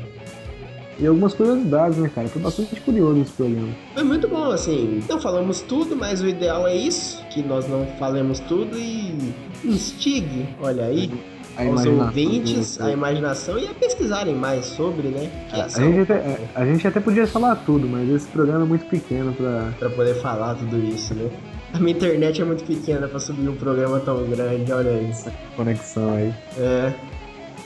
E algumas curiosidades, né, cara? Foi bastante curioso esse programa. Foi muito bom, assim. Não falamos tudo, mas o ideal é isso: que nós não falemos tudo e instigue, olha aí, A aos ouvintes a imaginação e a pesquisarem mais sobre, né? A gente, até, a gente até podia falar tudo, mas esse programa é muito pequeno pra. pra poder falar tudo isso, né? A minha internet é muito pequena pra subir um programa tão grande, olha isso. conexão aí. É.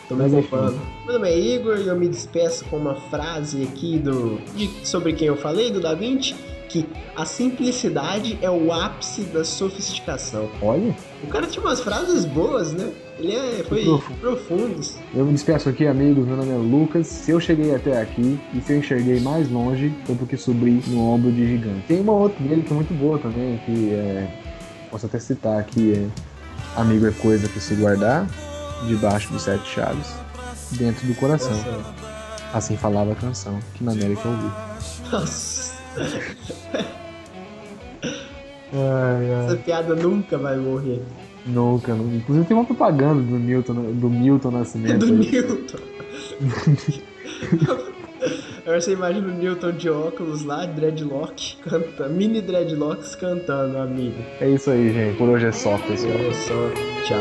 Tô me. Meu nome é Igor e eu me despeço com uma frase aqui do de- sobre quem eu falei, do Da Vinci, que a simplicidade é o ápice da sofisticação. Olha, O cara tinha umas frases boas, né? Ele é, foi profundo. profundos. eu me despeço aqui, amigos. Meu nome é Lucas. Se eu cheguei até aqui e se eu enxerguei mais longe, foi porque subi no ombro de gigante. Tem uma outra dele que é muito boa também, que é. Posso até citar aqui: é Amigo é coisa pra se guardar, debaixo dos sete chaves, dentro do coração. Assim falava a canção que na América ouvi. Nossa, Ai, ai. essa piada nunca vai morrer. Nunca, nunca. Inclusive tem uma propaganda do Milton, do Milton Nascimento. Do aí. Newton. [laughs] Agora você imagina o Newton de óculos lá, dreadlock, canta, mini dreadlocks cantando, amigo. É isso aí, gente. Por hoje é só, pessoal. Olha só, tchau.